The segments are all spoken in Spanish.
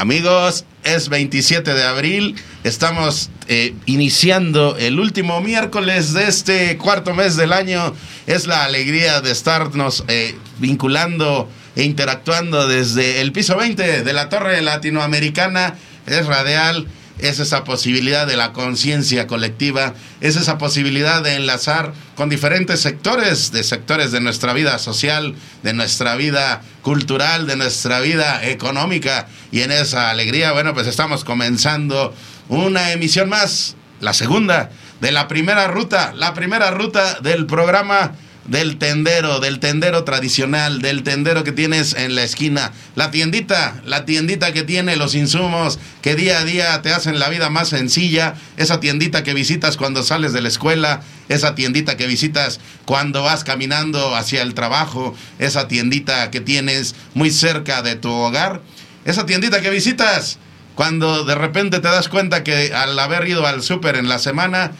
Amigos, es 27 de abril, estamos eh, iniciando el último miércoles de este cuarto mes del año. Es la alegría de estarnos eh, vinculando e interactuando desde el piso 20 de la Torre Latinoamericana. Es radial es esa posibilidad de la conciencia colectiva, es esa posibilidad de enlazar con diferentes sectores, de sectores de nuestra vida social, de nuestra vida cultural, de nuestra vida económica. Y en esa alegría, bueno, pues estamos comenzando una emisión más, la segunda de la primera ruta, la primera ruta del programa del tendero, del tendero tradicional, del tendero que tienes en la esquina, la tiendita, la tiendita que tiene los insumos que día a día te hacen la vida más sencilla, esa tiendita que visitas cuando sales de la escuela, esa tiendita que visitas cuando vas caminando hacia el trabajo, esa tiendita que tienes muy cerca de tu hogar, esa tiendita que visitas cuando de repente te das cuenta que al haber ido al súper en la semana,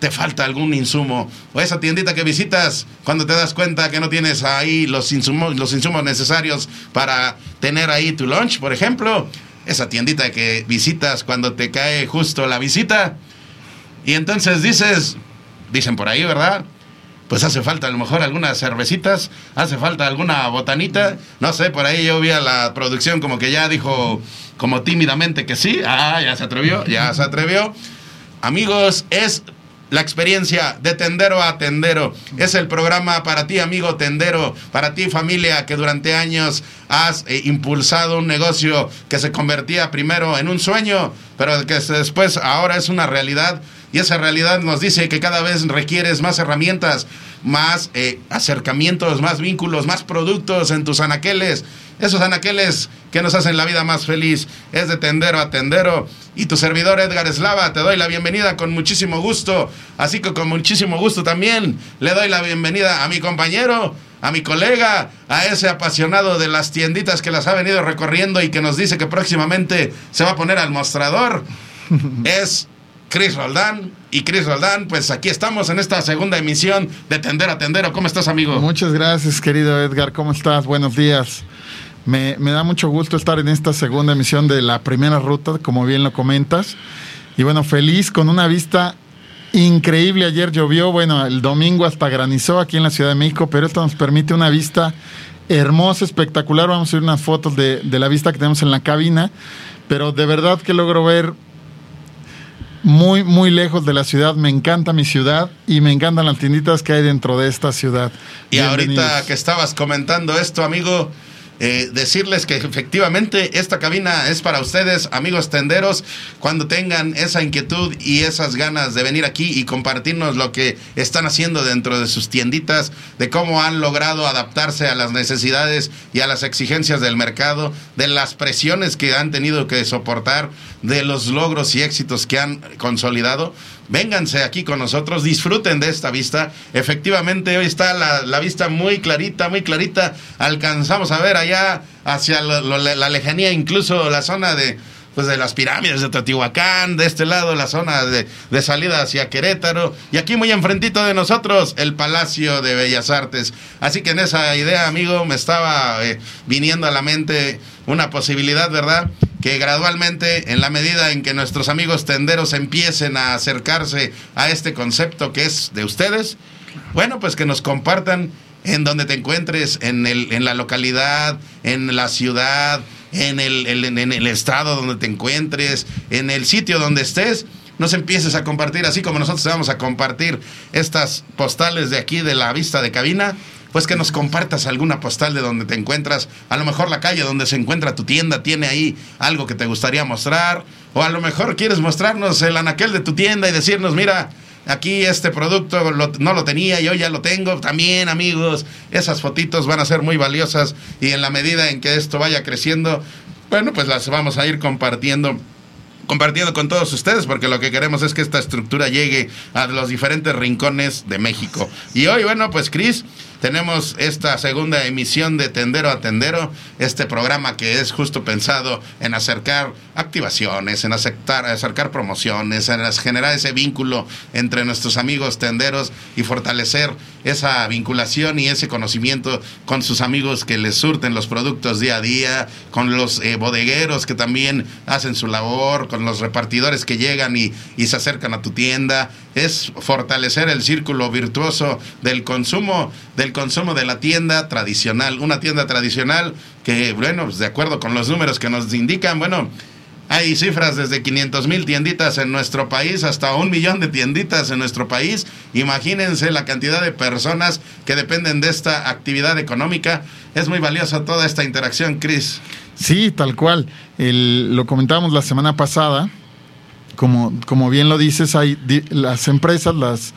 te falta algún insumo, o esa tiendita que visitas cuando te das cuenta que no tienes ahí los insumos, los insumos necesarios para tener ahí tu lunch, por ejemplo, esa tiendita que visitas cuando te cae justo la visita, y entonces dices, dicen por ahí, ¿verdad? Pues hace falta a lo mejor algunas cervecitas, hace falta alguna botanita, no sé, por ahí yo vi a la producción como que ya dijo como tímidamente que sí, ah, ya se atrevió, ya se atrevió. Amigos, es la experiencia de tendero a tendero. Es el programa para ti, amigo tendero, para ti, familia, que durante años has eh, impulsado un negocio que se convertía primero en un sueño, pero que después ahora es una realidad. Y esa realidad nos dice que cada vez requieres más herramientas, más eh, acercamientos, más vínculos, más productos en tus anaqueles esos anaqueles que nos hacen la vida más feliz. Es de tendero a tendero. Y tu servidor Edgar Eslava, te doy la bienvenida con muchísimo gusto. Así que con muchísimo gusto también le doy la bienvenida a mi compañero, a mi colega, a ese apasionado de las tienditas que las ha venido recorriendo y que nos dice que próximamente se va a poner al mostrador. es Chris Roldán. Y Chris Roldán, pues aquí estamos en esta segunda emisión de Tender a Tendero. ¿Cómo estás, amigo? Muchas gracias, querido Edgar. ¿Cómo estás? Buenos días. Me, da mucho gusto estar en esta segunda emisión de la primera ruta, como bien lo comentas. Y bueno, feliz con una vista increíble. Ayer llovió, bueno, el domingo hasta granizó aquí en la Ciudad de México, pero esto nos permite una vista hermosa, espectacular. Vamos a ver unas fotos de, de la vista que tenemos en la cabina, pero de verdad que logro ver muy, muy lejos de la ciudad. Me encanta mi ciudad y me encantan las tienditas que hay dentro de esta ciudad. Y ahorita que estabas comentando esto, amigo, eh, decirles que efectivamente esta cabina es para ustedes, amigos tenderos, cuando tengan esa inquietud y esas ganas de venir aquí y compartirnos lo que están haciendo dentro de sus tienditas, de cómo han logrado adaptarse a las necesidades y a las exigencias del mercado, de las presiones que han tenido que soportar, de los logros y éxitos que han consolidado vénganse aquí con nosotros, disfruten de esta vista. Efectivamente, hoy está la, vista muy clarita, muy clarita. Alcanzamos a ver allá hacia la lejanía, incluso la zona de, pues de las pirámides de Teotihuacán, de este lado la zona de, salida hacia Querétaro, y aquí muy enfrentito de nosotros el Palacio de Bellas Artes. Así que en esa idea, amigo, me estaba eh, viniendo a la mente una posibilidad, ¿verdad? Que gradualmente, en la medida en que nuestros amigos tenderos empiecen a acercarse a este concepto que es de ustedes, bueno, pues que nos compartan en donde te encuentres, en, el, en la localidad, en la ciudad, en el, en el estado donde te encuentres, en el sitio donde estés, nos empieces a compartir, así como nosotros vamos a compartir estas postales de aquí de la vista de cabina pues que nos compartas alguna postal de donde te encuentras. A lo mejor la calle donde se encuentra tu tienda tiene ahí algo que te gustaría mostrar. O a lo mejor quieres mostrarnos el anaquel de tu tienda y decirnos, mira, aquí este producto no lo tenía, yo ya lo tengo. También, amigos, esas fotitos van a ser muy valiosas y en la medida en que esto vaya creciendo, bueno, pues las vamos a ir compartiendo compartiendo con todos ustedes, porque lo que queremos es que esta estructura llegue a los diferentes rincones de México. Y hoy, bueno, pues Cris, tenemos esta segunda emisión de Tendero a Tendero, este programa que es justo pensado en acercar activaciones, en aceptar, acercar promociones, en generar ese vínculo entre nuestros amigos tenderos y fortalecer esa vinculación y ese conocimiento con sus amigos que les surten los productos día a día, con los eh, bodegueros que también hacen su labor, con los repartidores que llegan y, y se acercan a tu tienda. Es fortalecer el círculo virtuoso del consumo, del consumo de la tienda tradicional. Una tienda tradicional que, bueno, pues, de acuerdo con los números que nos indican, bueno, hay cifras desde 500 mil tienditas en nuestro país hasta un millón de tienditas en nuestro país. Imagínense la cantidad de personas que dependen de esta actividad económica. Es muy valiosa toda esta interacción, Cris. Sí, tal cual. lo comentábamos la semana pasada. Como, como bien lo dices, hay las empresas, las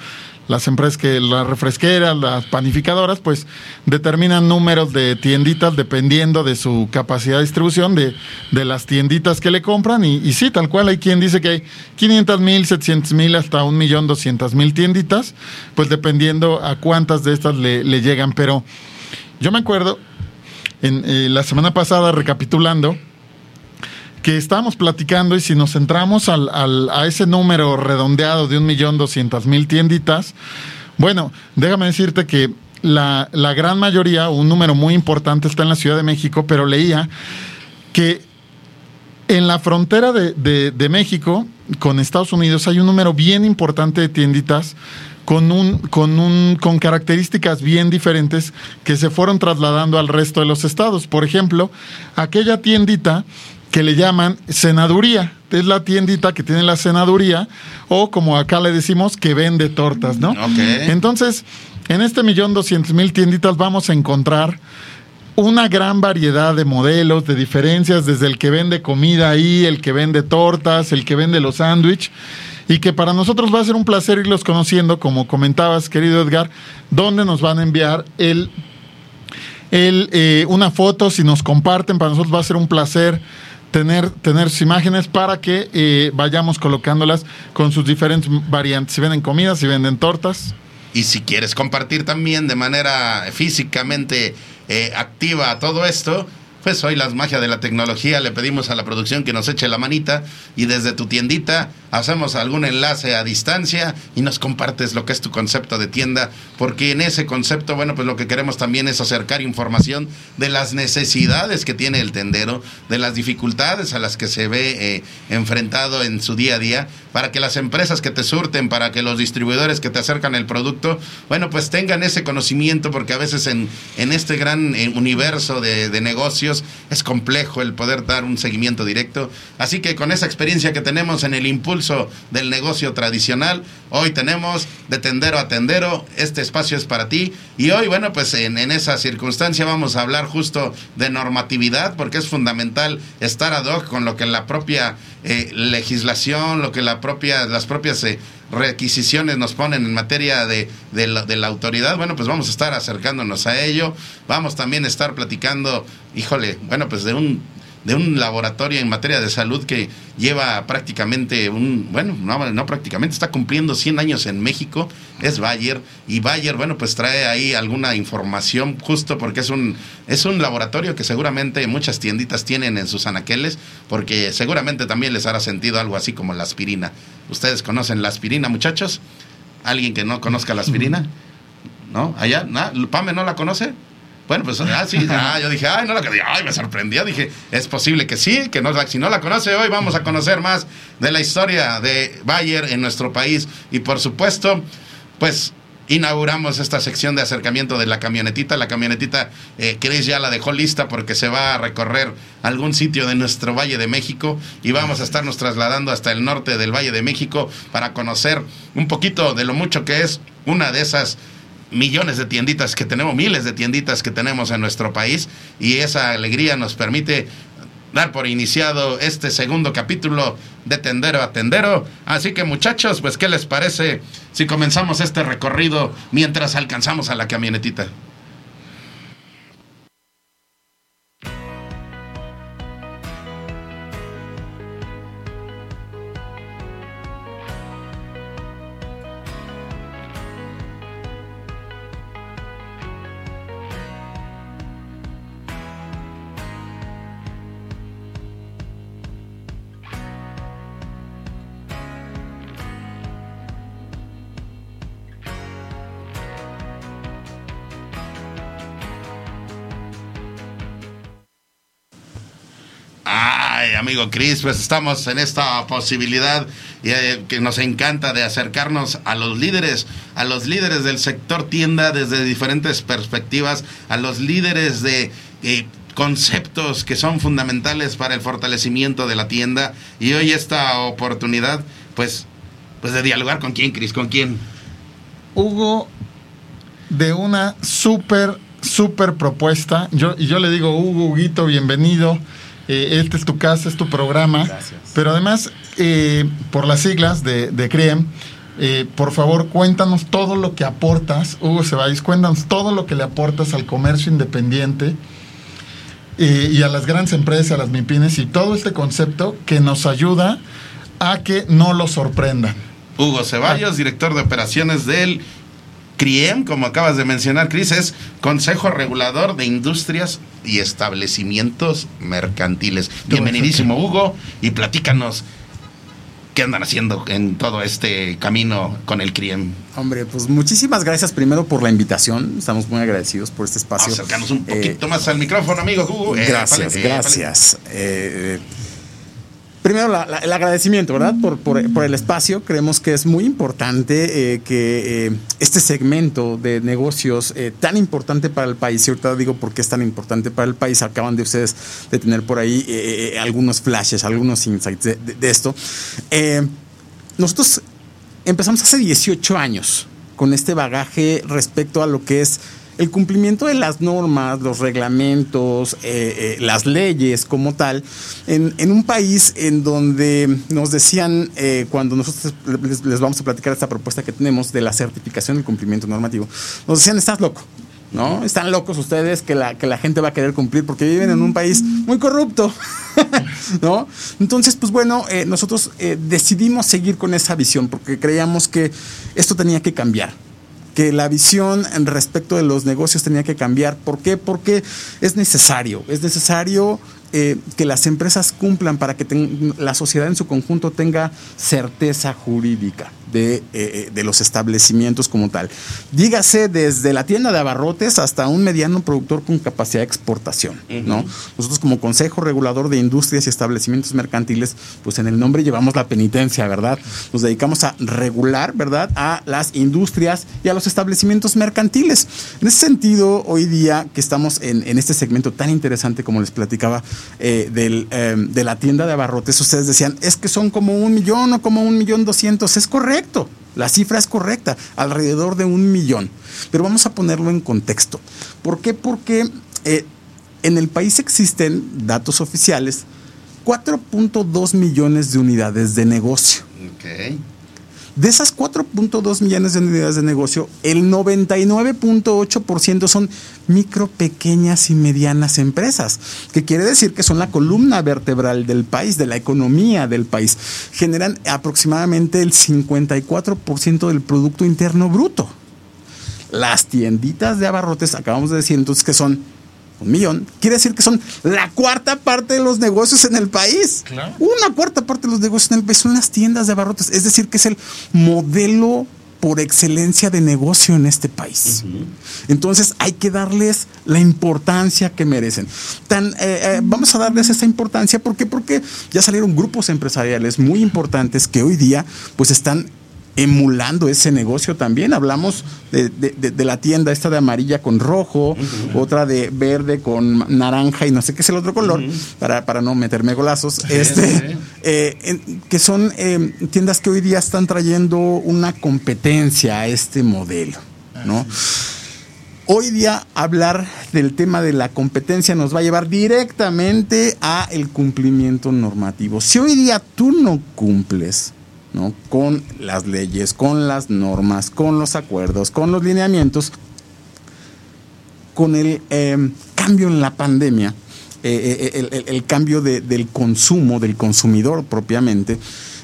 las empresas que las refresqueras, las panificadoras, pues determinan números de tienditas dependiendo de su capacidad de distribución de, de las tienditas que le compran. Y, y, sí, tal cual, hay quien dice que hay 500 mil, 700 mil, hasta un millón mil tienditas, pues dependiendo a cuántas de estas le, le llegan. Pero yo me acuerdo, en eh, la semana pasada, recapitulando, que estábamos platicando y si nos centramos al, a ese número redondeado de un millón doscientas mil tienditas, bueno, déjame decirte que la, la, gran mayoría, un número muy importante está en la Ciudad de México, pero leía que en la frontera de, de, de México con Estados Unidos hay un número bien importante de tienditas con, un, con, un, con características bien diferentes que se fueron trasladando al resto de los estados. Por ejemplo, aquella tiendita que le llaman senaduría. Es la tiendita que tiene la senaduría o como acá le decimos que vende tortas, ¿no? Entonces, en este millón doscientos mil tienditas vamos a encontrar una gran variedad de modelos, de diferencias, desde el que vende comida ahí, el que vende tortas, el que vende los sándwiches, y que para nosotros va a ser un placer irlos conociendo, como comentabas, querido Edgar, dónde nos van a enviar el, el eh, una foto, si nos comparten, para nosotros va a ser un placer tener, tener sus imágenes para que eh, vayamos colocándolas con sus diferentes variantes. Si venden comidas, si venden tortas. Y si quieres compartir también de manera físicamente eh, activa todo esto, pues hoy las magia de la tecnología le pedimos a la producción que nos eche la manita y desde tu tiendita hacemos algún enlace a distancia y nos compartes lo que es tu concepto de tienda, porque en ese concepto, bueno, pues lo que queremos también es acercar información de las necesidades que tiene el tendero, de las dificultades a las que se ve eh, enfrentado en su día a día, para que las empresas que te surten, para que los distribuidores que te acercan el producto, bueno, pues tengan ese conocimiento, porque a veces en, en este gran eh, universo de, de negocios es complejo el poder dar un seguimiento directo. Así que con esa experiencia que tenemos en el impulso, del negocio tradicional. Hoy tenemos de tendero a tendero, este espacio es para ti. Y hoy, bueno, pues en, esa circunstancia vamos a hablar justo de normatividad, porque es fundamental estar ad hoc con lo que la propia eh, legislación, lo que la propia, las propias eh, requisiciones nos ponen en materia de, de, la, de, la, autoridad, bueno, pues vamos a estar acercándonos a ello. Vamos también a estar platicando, híjole, bueno, pues de un de un laboratorio en materia de salud que lleva prácticamente un, bueno, no, no prácticamente, está cumpliendo 100 años en México, es Bayer, y Bayer, bueno, pues trae ahí alguna información justo porque es un, es un laboratorio que seguramente muchas tienditas tienen en sus anaqueles, porque seguramente también les hará sentido algo así como la aspirina. ¿Ustedes conocen la aspirina, muchachos? ¿Alguien que no conozca la aspirina? ¿No? ¿Allá? ¿No? ¿Pame no la conoce? Bueno, pues ah, sí, ah, yo dije, ay, no la ay, me sorprendió. Dije, es posible que sí, que no, si no la conoce hoy, vamos a conocer más de la historia de Bayer en nuestro país. Y por supuesto, pues inauguramos esta sección de acercamiento de la camionetita. La camionetita, eh, Chris ya la dejó lista porque se va a recorrer algún sitio de nuestro Valle de México y vamos a estarnos trasladando hasta el norte del Valle de México para conocer un poquito de lo mucho que es una de esas millones de tienditas que tenemos, miles de tienditas que tenemos en nuestro país y esa alegría nos permite dar por iniciado este segundo capítulo de Tendero a Tendero. Así que muchachos, pues ¿qué les parece si comenzamos este recorrido mientras alcanzamos a la camionetita? Amigo Chris, pues estamos en esta posibilidad eh, que nos encanta de acercarnos a los líderes, a los líderes del sector tienda desde diferentes perspectivas, a los líderes de eh, conceptos que son fundamentales para el fortalecimiento de la tienda. Y hoy esta oportunidad, pues, pues de dialogar con quién, Chris, con quién. Hugo, de una súper, súper propuesta. Yo, yo le digo, Hugo, Huguito, bienvenido. Eh, esta es tu casa, es tu programa. Gracias. Pero además, eh, por las siglas de, de CRIEM, eh, por favor, cuéntanos todo lo que aportas, Hugo Ceballos, cuéntanos todo lo que le aportas al comercio independiente y a las grandes empresas, a las MIPINES y todo este concepto que nos ayuda a que no lo sorprendan. Hugo Ceballos, director de operaciones del CRIEM, como acabas de mencionar, Cris, es Consejo Regulador de Industrias y Establecimientos Mercantiles. Bienvenidísimo, Hugo, y platícanos qué andan haciendo en todo este camino con el CRIEM. Hombre, pues muchísimas gracias primero por la invitación. Estamos muy agradecidos por este espacio. Acercarnos un poquito eh, más al micrófono, amigo Hugo. Eh, gracias, gracias. Eh, primero el agradecimiento, ¿verdad? Por, por, el espacio. Creemos que es muy importante eh, que eh, este segmento de negocios eh, tan importante para el país, y ahorita digo por qué es tan importante para el país, acaban de ustedes de tener por ahí algunos flashes, algunos insights de esto. nosotros empezamos hace 18 años con este bagaje respecto a lo que es el cumplimiento de las normas, los reglamentos, eh, eh, las leyes como tal, en, un país en donde nos decían, eh, cuando nosotros les, vamos a platicar esta propuesta que tenemos de la certificación del cumplimiento normativo, nos decían, estás loco. ¿No? Están locos ustedes que la, que la gente va a querer cumplir porque viven en un país muy corrupto. ¿No? Entonces, pues bueno, nosotros decidimos seguir con esa visión porque creíamos que esto tenía que cambiar que la visión respecto de los negocios tenía que cambiar. ¿Por qué? Porque es necesario, es necesario eh, que las empresas cumplan para que la sociedad en su conjunto tenga certeza jurídica. Eh, eh, de, los establecimientos como tal. Dígase desde la tienda de abarrotes hasta un mediano productor con capacidad de exportación. ¿no? Nosotros como Consejo Regulador de Industrias y Establecimientos Mercantiles, pues en el nombre llevamos la penitencia, ¿verdad? Nos dedicamos a regular, ¿verdad? A las industrias y a los establecimientos mercantiles. En ese sentido, hoy día que estamos en, este segmento tan interesante como les platicaba eh, del, de la tienda de abarrotes, ustedes decían, es que son como un millón o como un millón doscientos. Es correcto la cifra es correcta, alrededor de un millón. Pero vamos a ponerlo en contexto. ¿Por qué? Porque eh, en el país existen datos oficiales 4.2 millones de unidades de negocio. Okay. De esas 4.2 millones de unidades de negocio, el 99.8% son micro, pequeñas y medianas empresas, que quiere decir que son la columna vertebral del país, de la economía del país. Generan aproximadamente el 54% del Producto Interno Bruto. Las tienditas de abarrotes, acabamos de decir entonces que son un millón, quiere decir que son la cuarta parte de los negocios en el país. Una cuarta parte de los negocios en el país son las tiendas de abarrotes. Es decir, que es el modelo por excelencia de negocio en este país. Entonces hay que darles la importancia que merecen. Tan, eh, eh, vamos a darles esa importancia porque, porque ya salieron grupos empresariales muy importantes que hoy día pues están emulando ese negocio también. Hablamos de, de- de la tienda esta de amarilla con rojo, otra de verde con naranja y no sé qué es el otro color, para, para no meterme golazos. este, sí. eh, que son eh, tiendas que hoy día están trayendo una competencia a este modelo, ¿no? Hoy día hablar del tema de la competencia nos va a llevar directamente a el cumplimiento normativo. Si hoy día tú no cumples ¿no? con las leyes, con las normas, con los acuerdos, con los lineamientos, con el eh, cambio en la pandemia, eh, eh, el, el- cambio de- del consumo, del consumidor propiamente,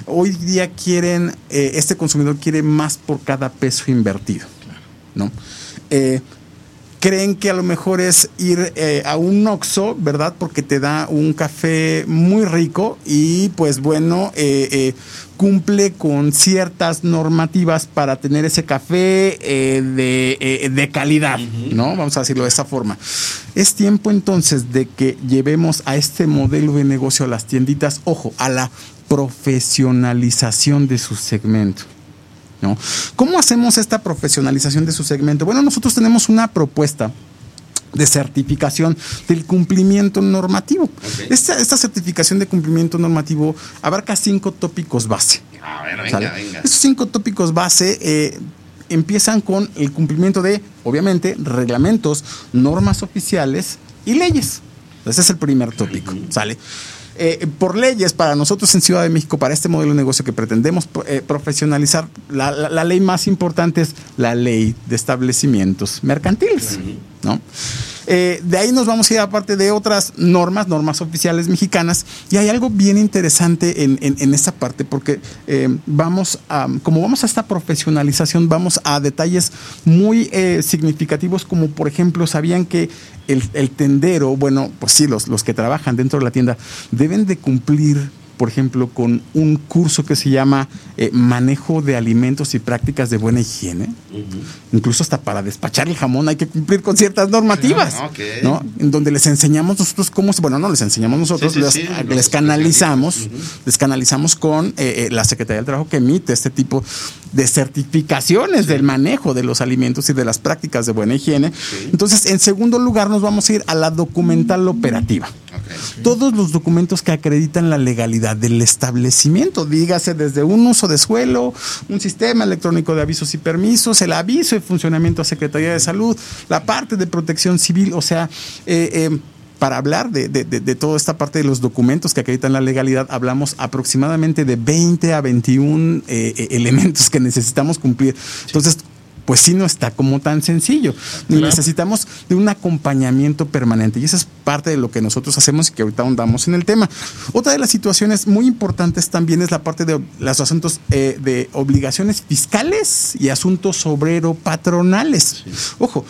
hoy día quieren, eh, este consumidor quiere más por cada peso invertido. ¿no? Creen que a lo mejor es ir eh, a un Oxxo, ¿verdad? Porque te da un café muy rico y pues bueno, eh, eh, cumple con ciertas normativas para tener ese café eh, de, eh, de calidad, ¿no? Vamos a decirlo de esa forma. Es tiempo entonces de que llevemos a este modelo de negocio a las tienditas, ojo, a la profesionalización de su segmento. ¿No? ¿Cómo hacemos esta profesionalización de su segmento? Bueno, nosotros tenemos una propuesta de certificación del cumplimiento normativo. Esta, esta certificación de cumplimiento normativo abarca cinco tópicos base. A ver, venga, venga. Estos cinco tópicos base eh, empiezan con el cumplimiento de, obviamente, reglamentos, normas oficiales y leyes. Ese es el primer tópico, ¿sale? Eh, por leyes, para nosotros en Ciudad de México, para este modelo de negocio que pretendemos eh, profesionalizar, la, la- la ley más importante es la ley de establecimientos mercantiles, ¿no? Eh, de ahí nos vamos a ir aparte de otras normas, normas oficiales mexicanas, y hay algo bien interesante en, en- en esta parte, porque eh, vamos a, como vamos a esta profesionalización, vamos a detalles muy eh, significativos, como por ejemplo, sabían que el, el tendero, bueno, pues sí, los, los que trabajan dentro de la tienda, deben de cumplir por ejemplo, con un curso que se llama eh, Manejo de Alimentos y Prácticas de Buena Higiene. Incluso hasta para despachar el jamón hay que cumplir con ciertas normativas, ok. ¿no? En donde les enseñamos nosotros cómo, se- bueno, no les enseñamos nosotros, Sí, sí, les, sí, les los canalizamos, les canalizamos con eh, eh, la Secretaría del Trabajo que emite este tipo de certificaciones del manejo de los alimentos y de las prácticas de buena higiene. Entonces, en segundo lugar, nos vamos a ir a la documental operativa. Todos los documentos que acreditan la legalidad del establecimiento, dígase desde un uso de suelo, un sistema electrónico de avisos y permisos, el aviso de funcionamiento a Secretaría de Salud, la parte de protección civil, o sea, eh, eh, para hablar de, de- de- de toda esta parte de los documentos que acreditan la legalidad, hablamos aproximadamente de 20 a 21 eh, eh, elementos que necesitamos cumplir. Entonces, pues sí no está como tan sencillo. Y Claro. necesitamos de un acompañamiento permanente. Y esa es parte de lo que nosotros hacemos y que ahorita ahondamos en el tema. Otra de las situaciones muy importantes también es la parte de los asuntos eh, de obligaciones fiscales y asuntos obrero-patronales. Ojo,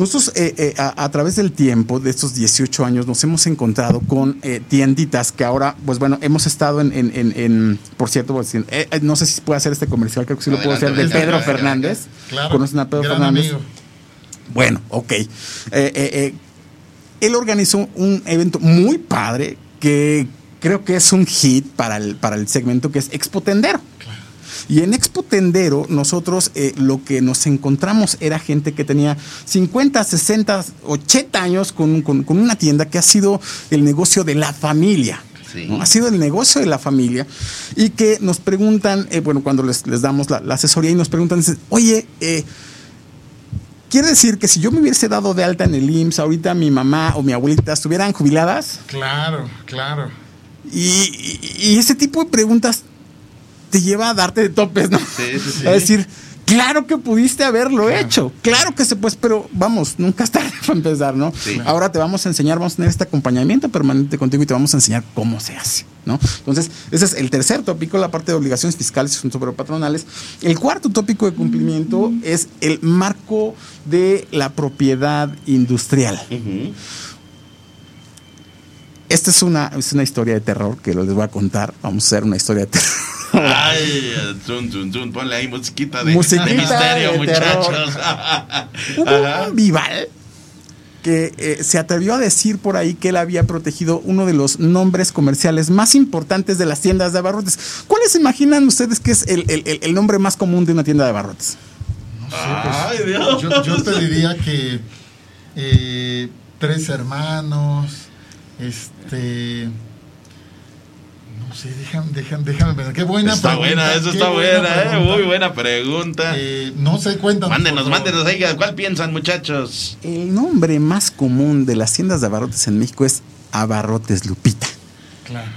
nosotros eh, eh, a, a través del tiempo, de estos 18 años, nos hemos encontrado con eh, tienditas que ahora, pues bueno, hemos estado en, en- en- en- por cierto, pues, eh, no sé si puedo hacer este comercial, creo que sí lo puedo hacer, de Pedro Fernández. Claro. ¿Conocen a Pedro gran Fernández? amigo. Bueno, ok. Eh, eh, eh, él organizó un evento muy padre que creo que es un hit para el, para el segmento que es Expo Tendero. Y en Expo Tendero nosotros lo que nos encontramos era gente que tenía 50, 60, 80 años con, con- con una tienda que ha sido el negocio de la familia. Sí. ¿no? Ha sido el negocio de la familia y que nos preguntan, eh, bueno, cuando les, les damos la, la asesoría y nos preguntan, dicen, oye, eh, Quiere decir que si yo me hubiese dado de alta en el IMSS, ahorita mi mamá o mi abuelita estuvieran jubiladas Claro, claro. y, y- y ese tipo de preguntas te lleva a darte de topes, ¿no? Sí, sí, sí. A decir, claro que pudiste haberlo hecho, claro que se pues, pero vamos, nunca es tarde para empezar, ¿no? Sí. Ahora te vamos a enseñar, vamos a tener este acompañamiento permanente contigo y te vamos a enseñar cómo se hace, ¿no? Entonces, ese es el tercer tópico, la parte de obligaciones fiscales y asuntos patronales. El cuarto tópico de cumplimiento es el marco de la propiedad industrial. Esta es una, es una historia de terror que les voy a contar. Vamos a hacer una historia de terror. Ay, tun, tun, tun, ponle ahí musiquita de, Musiquita de misterio, de muchachos. Hubo Ajá. un vival que eh, se atrevió a decir por ahí que él había protegido uno de los nombres comerciales más importantes de las tiendas de abarrotes. ¿Cuáles se imaginan ustedes que es el, el- el- el nombre más común de una tienda de abarrotes? Ay, Dios. Yo, yo te diría que eh, tres hermanos, este. No sé, déjame, déjame, déjame pensar. Qué buena Está pregunta, buena, eso está buena, eh. Muy buena pregunta. Eh, no sé, cuéntanos. mándenos, mándenos, oiga, ¿cuál piensan, muchachos? El nombre más común de las tiendas de abarrotes en México es Abarrotes Lupita. Claro.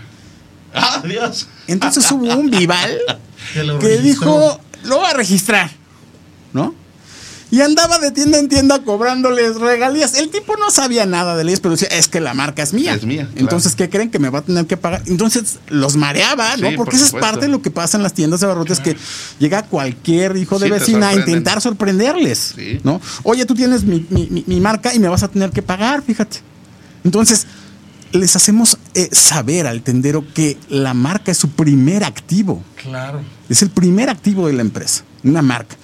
¡Ah, Dios! Entonces hubo un vival Que lo que dijo, lo va a registrar, ¿no? Y andaba de tienda en tienda cobrándoles regalías. El tipo no sabía nada de leyes, pero decía, es que la marca es mía. Es mía, claro. Entonces, ¿qué creen? Que me va a tener que pagar. Entonces, los mareaba, ¿no? Sí, Porque por esa es parte de lo que pasa en las tiendas de abarrotes, que llega cualquier hijo de Sí, vecina a intentar sorprenderles, Sí. ¿no? Oye, tú tienes mi, mi- mi- mi marca y me vas a tener que pagar, fíjate. Entonces, les hacemos eh, saber al tendero que la marca es su primer activo. Claro. Es el primer activo de la empresa, una marca.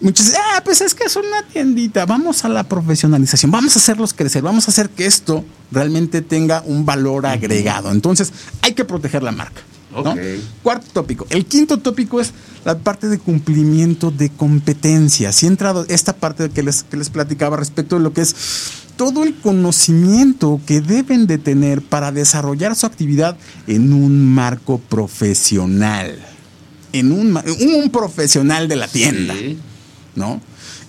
Muchos dicen, ah, pues es que es una tiendita, vamos a la profesionalización, vamos a hacerlos crecer, vamos a hacer que esto realmente tenga un valor agregado. Entonces, hay que proteger la marca. ¿no? Cuarto tópico. El quinto tópico es la parte de cumplimiento de competencias. Y he entrado esta parte que les, que les platicaba respecto de lo que es todo el conocimiento que deben de tener para desarrollar su actividad en un marco profesional. En un, ma- un profesional de la tienda. Sí. ¿No?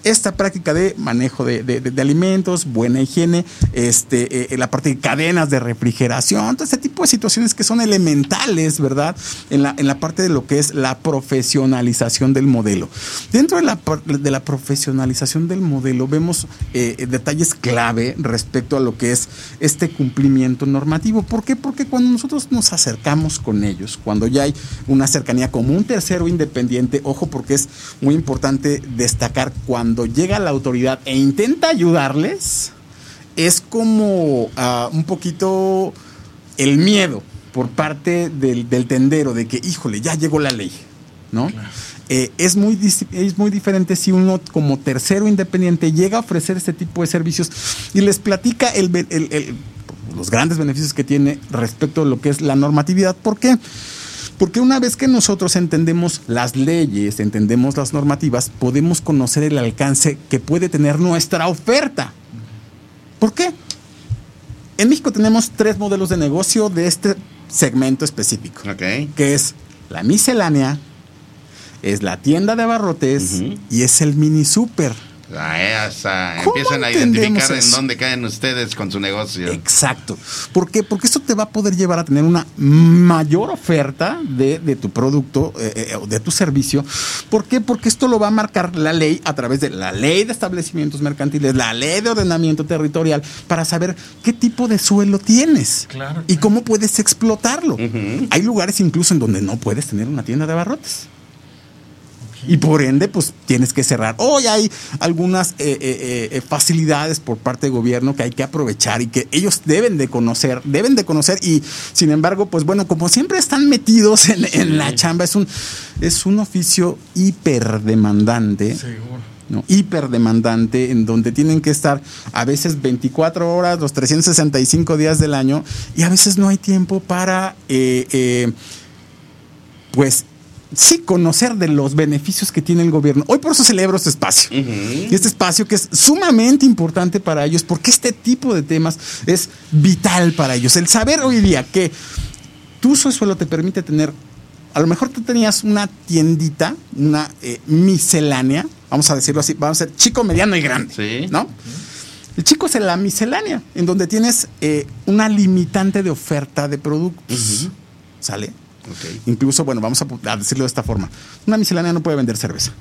Esta práctica de manejo de, alimentos, buena higiene, este, eh, la parte de cadenas de refrigeración, todo este tipo de situaciones que son elementales, ¿verdad? En la, en la parte de lo que es la profesionalización del modelo. Dentro de la, de la profesionalización del modelo vemos eh, detalles clave respecto a lo que es este cumplimiento normativo. ¿Por qué? Porque cuando nosotros nos acercamos con ellos, cuando ya hay una cercanía como un tercero independiente, ojo porque es muy importante destacar cuando llega la autoridad e intenta ayudarles, es como ah, un poquito el miedo por parte del, del tendero de que, híjole, ya llegó la ley, ¿no? Eh, es, muy, es muy diferente si uno como tercero independiente llega a ofrecer este tipo de servicios y les platica el, el- el- los grandes beneficios que tiene respecto a lo que es la normatividad. ¿Por qué? Porque una vez que nosotros entendemos las leyes, entendemos las normativas, podemos conocer el alcance que puede tener nuestra oferta. ¿Por qué? En México tenemos tres modelos de negocio de este segmento específico, que es la miscelánea, es la tienda de abarrotes y es el mini super. Ah, esa. ¿Cómo Empiezan a entendemos identificar en dónde caen ustedes con su negocio. Exacto. ¿Por qué? Porque esto te va a poder llevar a tener una mayor oferta de, de tu producto eh, eh, o de tu servicio. ¿Por qué? Porque esto lo va a marcar la ley a través de la ley de establecimientos mercantiles, la ley de ordenamiento territorial, para saber qué tipo de suelo tienes Claro, y claro. cómo puedes explotarlo. Hay lugares incluso en donde no puedes tener una tienda de abarrotes. Y por ende, pues tienes que cerrar. Hoy hay algunas eh, eh, eh, facilidades por parte del gobierno que hay que aprovechar y que ellos deben de conocer, deben de conocer. Y sin embargo, pues bueno, como siempre están metidos en, en la chamba, es un, es un oficio hiperdemandante. Seguro. ¿no? hiperdemandante, en donde tienen que estar a veces 24 horas, los 365 días del año, y a veces no hay tiempo para, eh, eh, pues, sí, conocer de los beneficios que tiene el gobierno. Hoy por eso celebro este espacio. Este espacio que es sumamente importante para ellos, porque este tipo de temas es vital para ellos. El saber hoy día que tu suelo te permite tener, a lo mejor tú tenías una tiendita, una eh, miscelánea, vamos a decirlo así, vamos a ser chico, mediano y grande, Sí. ¿no? El chico es en la miscelánea, en donde tienes eh, una limitante de oferta de productos. ¿Sale? Incluso, bueno, vamos a, a decirlo de esta forma. Una miscelánea no puede vender cerveza.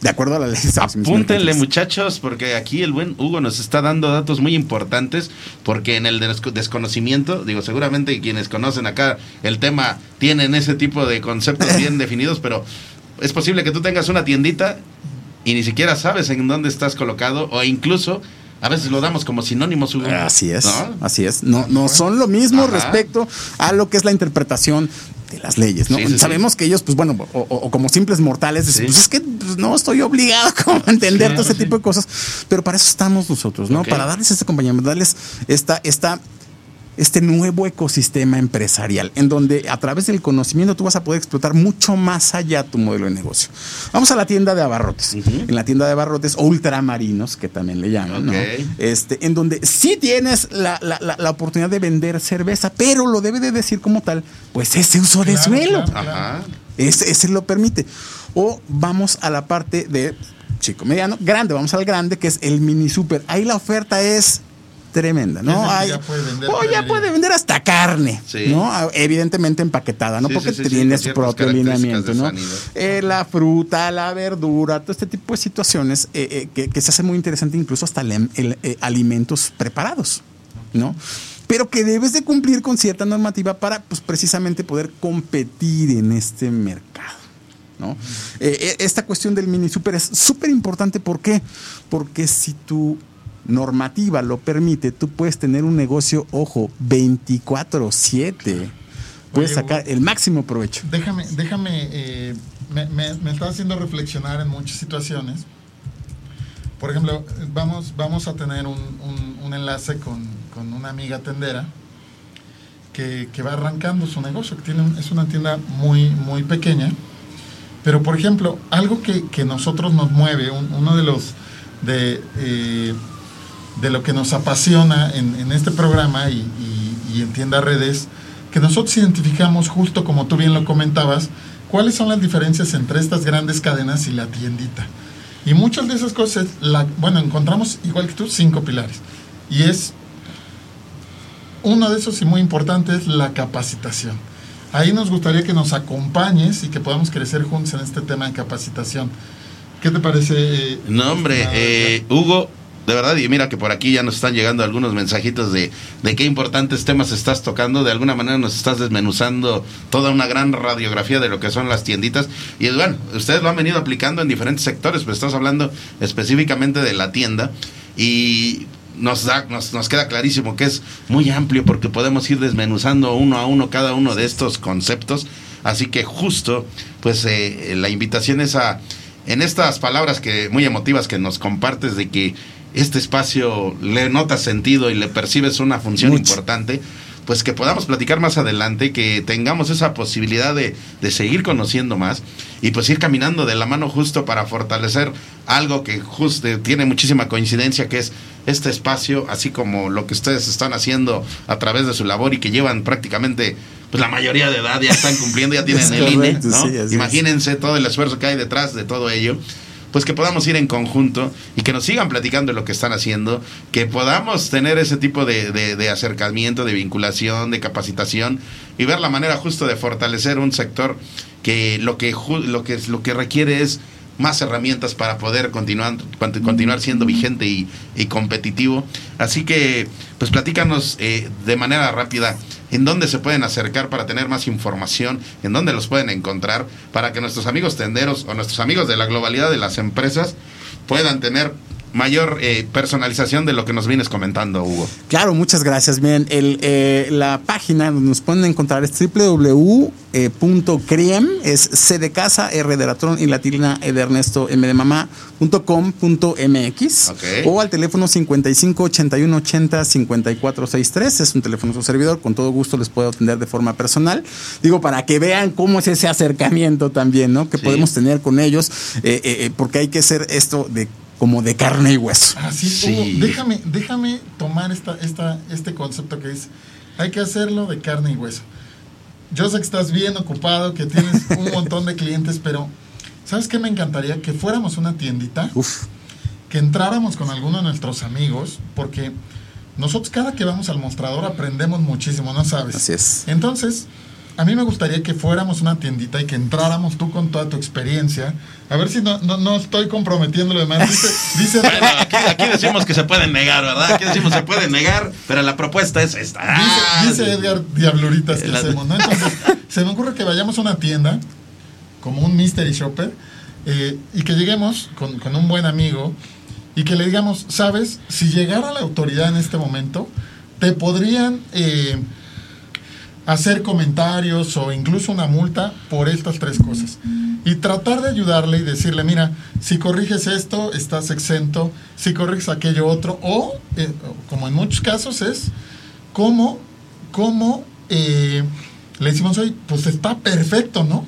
De acuerdo a la ley. Apúntenle, muchachos, porque aquí el buen Hugo nos está dando datos muy importantes, porque en el desco- desconocimiento, digo, seguramente quienes conocen acá el tema tienen ese tipo de conceptos bien definidos, pero es posible que tú tengas una tiendita y ni siquiera sabes en dónde estás colocado, o incluso a veces lo damos como sinónimos, Hugo. Así es, ¿No? así es. No, no son lo mismo Ajá. respecto a lo que es la interpretación ante las leyes, ¿no? Sí, sí, Sabemos que ellos, pues bueno, o, como simples mortales, dicen, pues es que pues, no estoy obligado como a entender Claro, todo ese tipo de cosas, pero para eso estamos nosotros, ¿no? Para darles este acompañamiento, darles esta, esta, este nuevo ecosistema empresarial, en donde a través del conocimiento tú vas a poder explotar mucho más allá tu modelo de negocio. Vamos a la tienda de abarrotes. En la tienda de abarrotes o ultramarinos, que también le llaman, ¿no? Este, en donde sí tienes la, la- la- la oportunidad de vender cerveza, pero lo debe de decir como tal, pues ese uso de Claro, suelo. claro. Ese, ese lo permite. O vamos a la parte de chico, mediano, grande, vamos al grande, que es el mini super. Ahí la oferta es tremenda, ¿no? Hay- puede vender o ya cremería. puede vender hasta carne, Sí. ¿no? Ah, Evidentemente empaquetada, ¿no? Sí, Porque sí, tiene su propio de ¿no? Eh, la fruta, la verdura, todo este tipo de situaciones eh, eh, que, que se hace muy interesante, incluso hasta el- el- eh, alimentos preparados, ¿no? Pero que debes de cumplir con cierta normativa para, pues, precisamente poder competir en este mercado. ¿no? Esta cuestión del mini super es súper importante. ¿Por qué? Porque si tu normativa lo permite, tú puedes tener un negocio, ojo, 24-7. Puedes Oye, sacar el máximo provecho. Déjame, déjame, eh, me, me, me está haciendo reflexionar en muchas situaciones. Por ejemplo, vamos, vamos a tener un, un- un enlace con, con una amiga tendera que, que va arrancando su negocio, que tiene un- es una tienda muy, muy pequeña. Pero, por ejemplo, algo que, que nosotros nos mueve, un- uno de los de, eh, de lo que nos apasiona en, en este programa y, y- y en Tienda Redes, que nosotros identificamos justo como tú bien lo comentabas, cuáles son las diferencias entre estas grandes cadenas y la tiendita. Y muchas de esas cosas, la, bueno, encontramos, igual que tú, cinco pilares. Y es, uno de esos y muy importante es la capacitación. Ahí nos gustaría que nos acompañes y que podamos crecer juntos en este tema de capacitación. ¿Qué te parece? eh, No, hombre, estimado eh? Hugo, de verdad, y mira que por aquí ya nos están llegando algunos mensajitos de, de qué importantes temas estás tocando. De alguna manera nos estás desmenuzando toda una gran radiografía de lo que son las tienditas. Y bueno, ustedes lo han venido aplicando en diferentes sectores, pero estás hablando específicamente de la tienda. Y nos, da, nos, nos queda clarísimo que es muy amplio porque podemos ir desmenuzando uno a uno cada uno de estos conceptos. Así que justo, pues eh, la invitación es a, en estas palabras que muy emotivas que nos compartes de que este espacio le notas sentido y le percibes una función Mucho. importante, pues que podamos platicar más adelante, que tengamos esa posibilidad de, de seguir conociendo más y pues ir caminando de la mano justo para fortalecer algo que justo tiene muchísima coincidencia, que es este espacio, así como lo que ustedes están haciendo a través de su labor y que llevan prácticamente, pues la mayoría de edad ya están cumpliendo, ya tienen Es el INE, correcto, ¿no? sí, así es. Imagínense todo el esfuerzo que hay detrás de todo ello pues que podamos ir en conjunto y que nos sigan platicando lo que están haciendo, que podamos tener ese tipo de, de- de acercamiento, de vinculación, de capacitación y ver la manera justo de fortalecer un sector que lo que lo que lo que requiere es más herramientas para poder continuar conti- continuar siendo vigente y, y competitivo. Así que, pues platícanos eh, de manera rápida en dónde se pueden acercar para tener más información, en dónde los pueden encontrar, para que nuestros amigos tenderos o nuestros amigos de la globalidad de las empresas puedan tener mayor eh, personalización de lo que nos vienes comentando, Hugo. Claro, muchas gracias. Bien, el, eh, la página donde nos pueden encontrar es www.criem, es C de casa, R de ratón y latina E de Ernesto, M de mamá, punto com, punto MX. Ok. O al teléfono 55 81 80 54 63. Es un teléfono su servidor. Con todo gusto les puedo atender de forma personal. Digo, para que vean cómo es ese acercamiento también, ¿no? Que Sí. podemos tener con ellos, eh, eh, eh, porque hay que hacer esto de como de carne y hueso. Así, Sí. Hugo, déjame, déjame tomar esta, esta, este concepto que es, hay que hacerlo de carne y hueso. Yo sé que estás bien ocupado, que tienes un montón de clientes, pero ¿sabes qué me encantaría? Que fuéramos una tiendita, Uf. que entráramos con alguno de nuestros amigos, porque nosotros cada que vamos al mostrador aprendemos muchísimo, ¿no sabes? Así es. Entonces, a mí me gustaría que fuéramos una tiendita y que entráramos tú con toda tu experiencia. A ver si no, no, no estoy comprometiendo lo demás. Dice, dice Bueno, aquí, aquí decimos que se pueden negar, ¿verdad? Aquí decimos se pueden negar, pero la propuesta es esta. Ah, Dice, dice Edgar Diabluritas que La- hacemos, ¿no? Entonces, se me ocurre que vayamos a una tienda, como un mystery shopper, eh, y que lleguemos con, con un buen amigo y que le digamos, sabes, si llegara la autoridad en este momento, te podrían, eh, hacer comentarios o incluso una multa por estas tres cosas. Y tratar de ayudarle y decirle, mira, si corriges esto, estás exento, si corriges aquello otro, o, eh, como en muchos casos es, cómo, cómo eh, le decimos hoy, pues está perfecto, ¿no?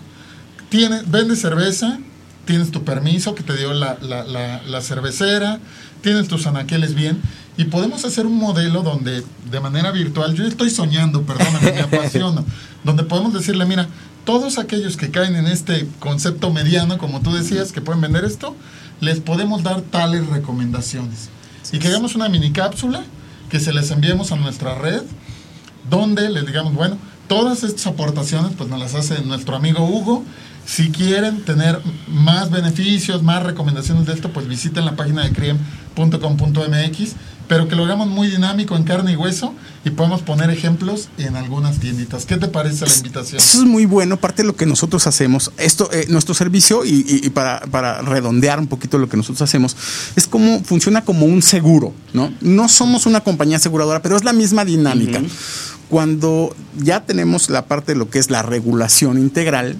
Tienes, vende cerveza, tienes tu permiso que te dio la, la, la, la cervecera, tienes tus anaqueles bien, y podemos hacer un modelo donde de manera virtual, yo estoy soñando, perdóname, me apasiona, donde podemos decirle, mira, todos aquellos que caen en este concepto mediano, como tú decías, que pueden vender esto, les podemos dar tales recomendaciones. Y que hagamos una mini cápsula que se les enviemos a nuestra red, donde les digamos, bueno, todas estas aportaciones pues nos las hace nuestro amigo Hugo. Si quieren tener más beneficios, más recomendaciones de esto, pues visiten la página de criem.com.mx pero que lo hagamos muy dinámico en carne y hueso y podemos poner ejemplos en algunas tienditas. ¿Qué te parece la invitación? Eso es muy bueno, parte de lo que nosotros hacemos. Esto, eh, nuestro servicio, y, y, y para, para, redondear un poquito lo que nosotros hacemos, es como funciona como un seguro, ¿no? No somos una compañía aseguradora, pero es la misma dinámica. Uh -huh. Cuando ya tenemos la parte de lo que es la regulación integral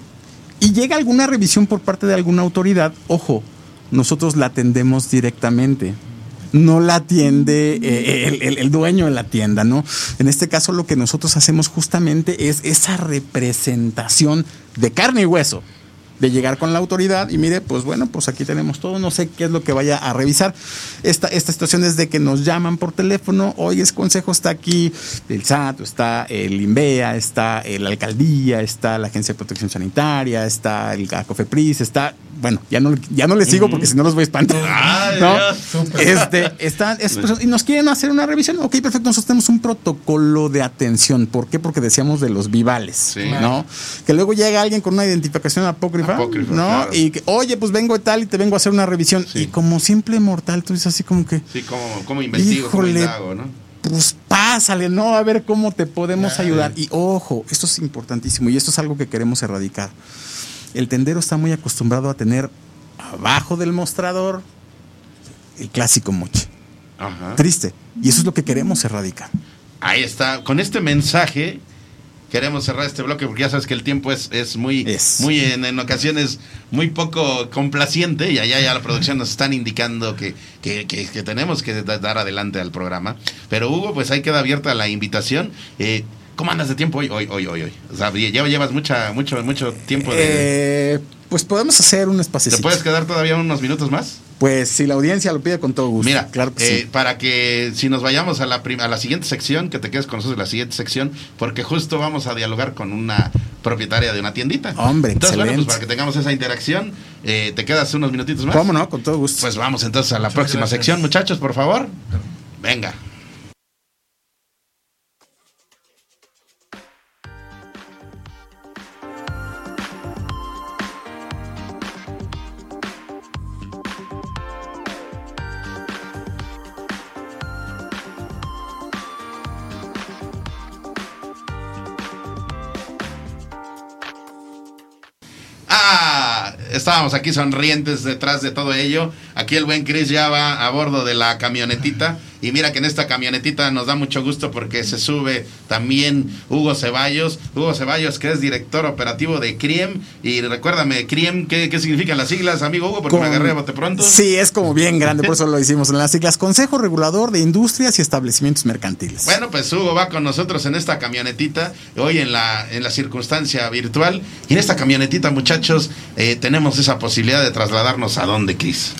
y llega alguna revisión por parte de alguna autoridad, ojo, nosotros la atendemos directamente no la atiende eh, el, el, el, dueño de la tienda, ¿no? En este caso lo que nosotros hacemos justamente es esa representación de carne y hueso de llegar con la autoridad y mire, pues bueno, pues aquí tenemos todo, no sé qué es lo que vaya a revisar. Esta, esta situación es de que nos llaman por teléfono, oye, ese consejo está aquí, el SAT, está el INVEA, está la alcaldía, está la Agencia de Protección Sanitaria, está el COFEPRIS, está, bueno, ya no, ya no les sigo porque si no los voy a espantar. Ay, ¿no? Este, está, es, y nos quieren hacer una revisión, ok, perfecto, nosotros tenemos un protocolo de atención, ¿por qué? Porque decíamos de los vivales, sí. ¿no? Que luego llega alguien con una identificación apócrifa Apócrifo, ¿no? Claro. Y que, oye, pues vengo de tal y te vengo a hacer una revisión. Sí. Y como simple mortal, tú dices así como que. Sí, como, como investigo, como indago, ¿no? Pues pásale, ¿no? A ver cómo te podemos claro. ayudar. Y ojo, esto es importantísimo y esto es algo que queremos erradicar. El tendero está muy acostumbrado a tener abajo del mostrador el clásico moche. Ajá. Triste. Y eso es lo que queremos erradicar. Ahí está. Con este mensaje queremos cerrar este bloque porque ya sabes que el tiempo es, es muy, es. muy en, en, ocasiones muy poco complaciente y allá ya la producción nos están indicando que, que, que, que tenemos que dar adelante al programa. Pero Hugo, pues ahí queda abierta la invitación. Eh, ¿Cómo andas de tiempo hoy, hoy, hoy, hoy, hoy? O sea, ya llevas mucha, mucho, mucho tiempo de... Eh, pues podemos hacer un espacio. ¿Te puedes quedar todavía unos minutos más? Pues si la audiencia lo pide con todo gusto. Mira, claro que eh, sí. para que si nos vayamos a la, a la siguiente sección, que te quedes con nosotros en la siguiente sección, porque justo vamos a dialogar con una propietaria de una tiendita. Hombre, entonces, excelente. bueno, pues para que tengamos esa interacción, eh, ¿te quedas unos minutitos más? ¿Cómo no? Con todo gusto. Pues vamos entonces a la Muchas próxima gracias. sección, muchachos, por favor. Venga. Estábamos aquí sonrientes detrás de todo ello. Aquí el buen Chris ya va a bordo de la camionetita. Y mira que en esta camionetita nos da mucho gusto porque se sube también Hugo Ceballos. Hugo Ceballos, que es director operativo de CRIEM. Y recuérdame, CRIEM, ¿qué, qué significan las siglas, amigo Hugo? Porque Con, me agarré a bote pronto. Sí, es como bien grande, por eso lo hicimos en las siglas. Consejo Regulador de Industrias y Establecimientos Mercantiles. Bueno, pues Hugo va con nosotros en esta camionetita, hoy en la, en la circunstancia virtual. Y en esta camionetita, muchachos, eh, tenemos esa posibilidad de trasladarnos a dónde, Cris.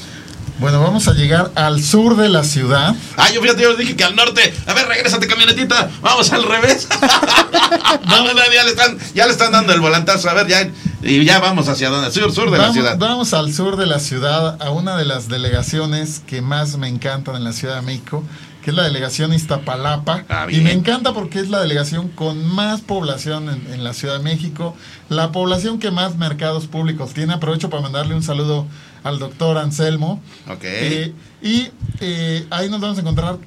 Bueno, vamos a llegar al sur de la ciudad. Ah, yo fíjate, yo dije que al norte. A ver, regrésate, camionetita. Vamos al revés. ya, le están, ya le están dando el volantazo. A ver, ya, y ya vamos hacia donde, sur, sur de vamos, la ciudad. Vamos al sur de la ciudad, a una de las delegaciones que más me encantan en la Ciudad de México, que es la delegación Iztapalapa. Ah, y me encanta porque es la delegación con más población en, en, la Ciudad de México, la población que más mercados públicos tiene. Aprovecho para mandarle un saludo al doctor Anselmo. Ok. Eh, y eh, ahí nos vamos a encontrar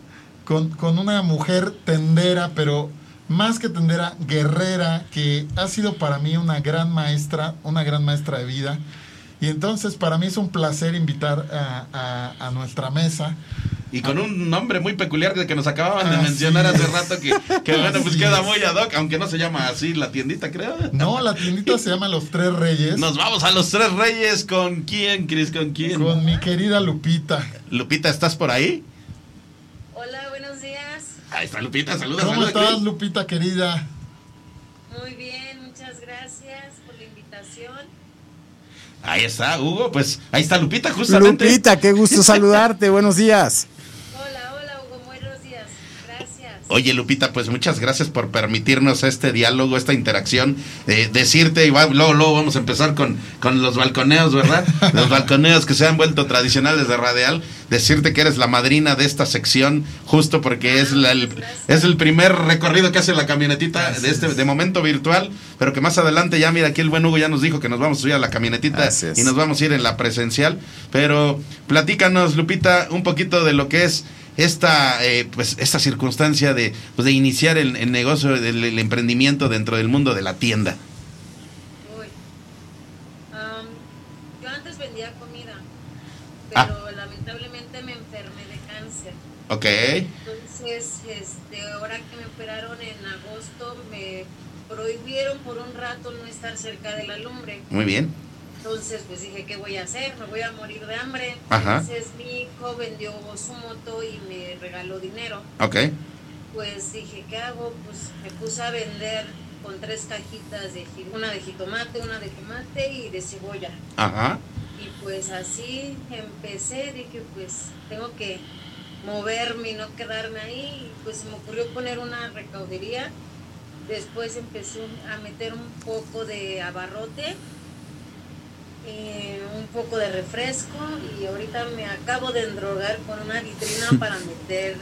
con, con, una mujer tendera, pero más que tendera, guerrera, que ha sido para mí una gran maestra, una gran maestra de vida. Y entonces para mí es un placer invitar a, a, a nuestra mesa y con un nombre muy peculiar que nos acababan de Así mencionar hace es. rato que, que bueno, pues queda es. muy ad hoc, aunque no se llama así la tiendita, creo. No, la tiendita se llama Los Tres Reyes. Nos vamos a los Tres Reyes. ¿Con quién, Cris? ¿Con quién? Con mi querida Lupita. Lupita, ¿estás por ahí? Hola, buenos días. Ahí está Lupita, saluda. ¿Cómo saluda, estás. Lupita querida? Muy bien, muchas gracias por la invitación. Ahí está, Hugo. Pues ahí está Lupita, justamente. Lupita, qué gusto saludarte. Buenos días. Hola, hola, Hugo, buenos días. Gracias. Oye, Lupita, pues muchas gracias por permitirnos este diálogo, esta interacción. Eh, decirte, y va- luego, luego vamos a empezar con, con los balconeos, ¿verdad? Los balconeos que se han vuelto tradicionales de Radial. Decirte que eres la madrina de esta sección, justo porque es, la- el, es el primer recorrido que hace la camionetita de este de momento virtual, pero que más adelante ya, mira, aquí el buen Hugo ya nos dijo que nos vamos a subir a la camionetita y nos vamos a ir en la presencial. Pero platícanos, Lupita, un poquito de lo que es esta eh, pues esta circunstancia de, pues, de iniciar el, el negocio del el emprendimiento dentro del mundo de la tienda. Uy. Am, yo antes vendía comida, Ah. pero lamentablemente me enfermé de cáncer. Ok, Entonces, este, ahora que me operaron en agosto, me prohibieron por un rato no estar cerca de la lumbre. muy bien. Entonces, pues dije, ¿qué voy a hacer? Me voy a morir de hambre. Ajá. Entonces, mi hijo vendió su moto y me regaló dinero. Ok, Pues dije, ¿qué hago? Pues me puse a vender con tres cajitas, de una de jitomate, una de tomate y de cebolla. ajá, Y pues así empecé, dije, pues tengo que moverme y no quedarme ahí. Y pues se me ocurrió poner una recaudería. Después empecé a meter un poco de abarrote, eh, un poco de refresco y ahorita me acabo de endrogar con una vitrina para meter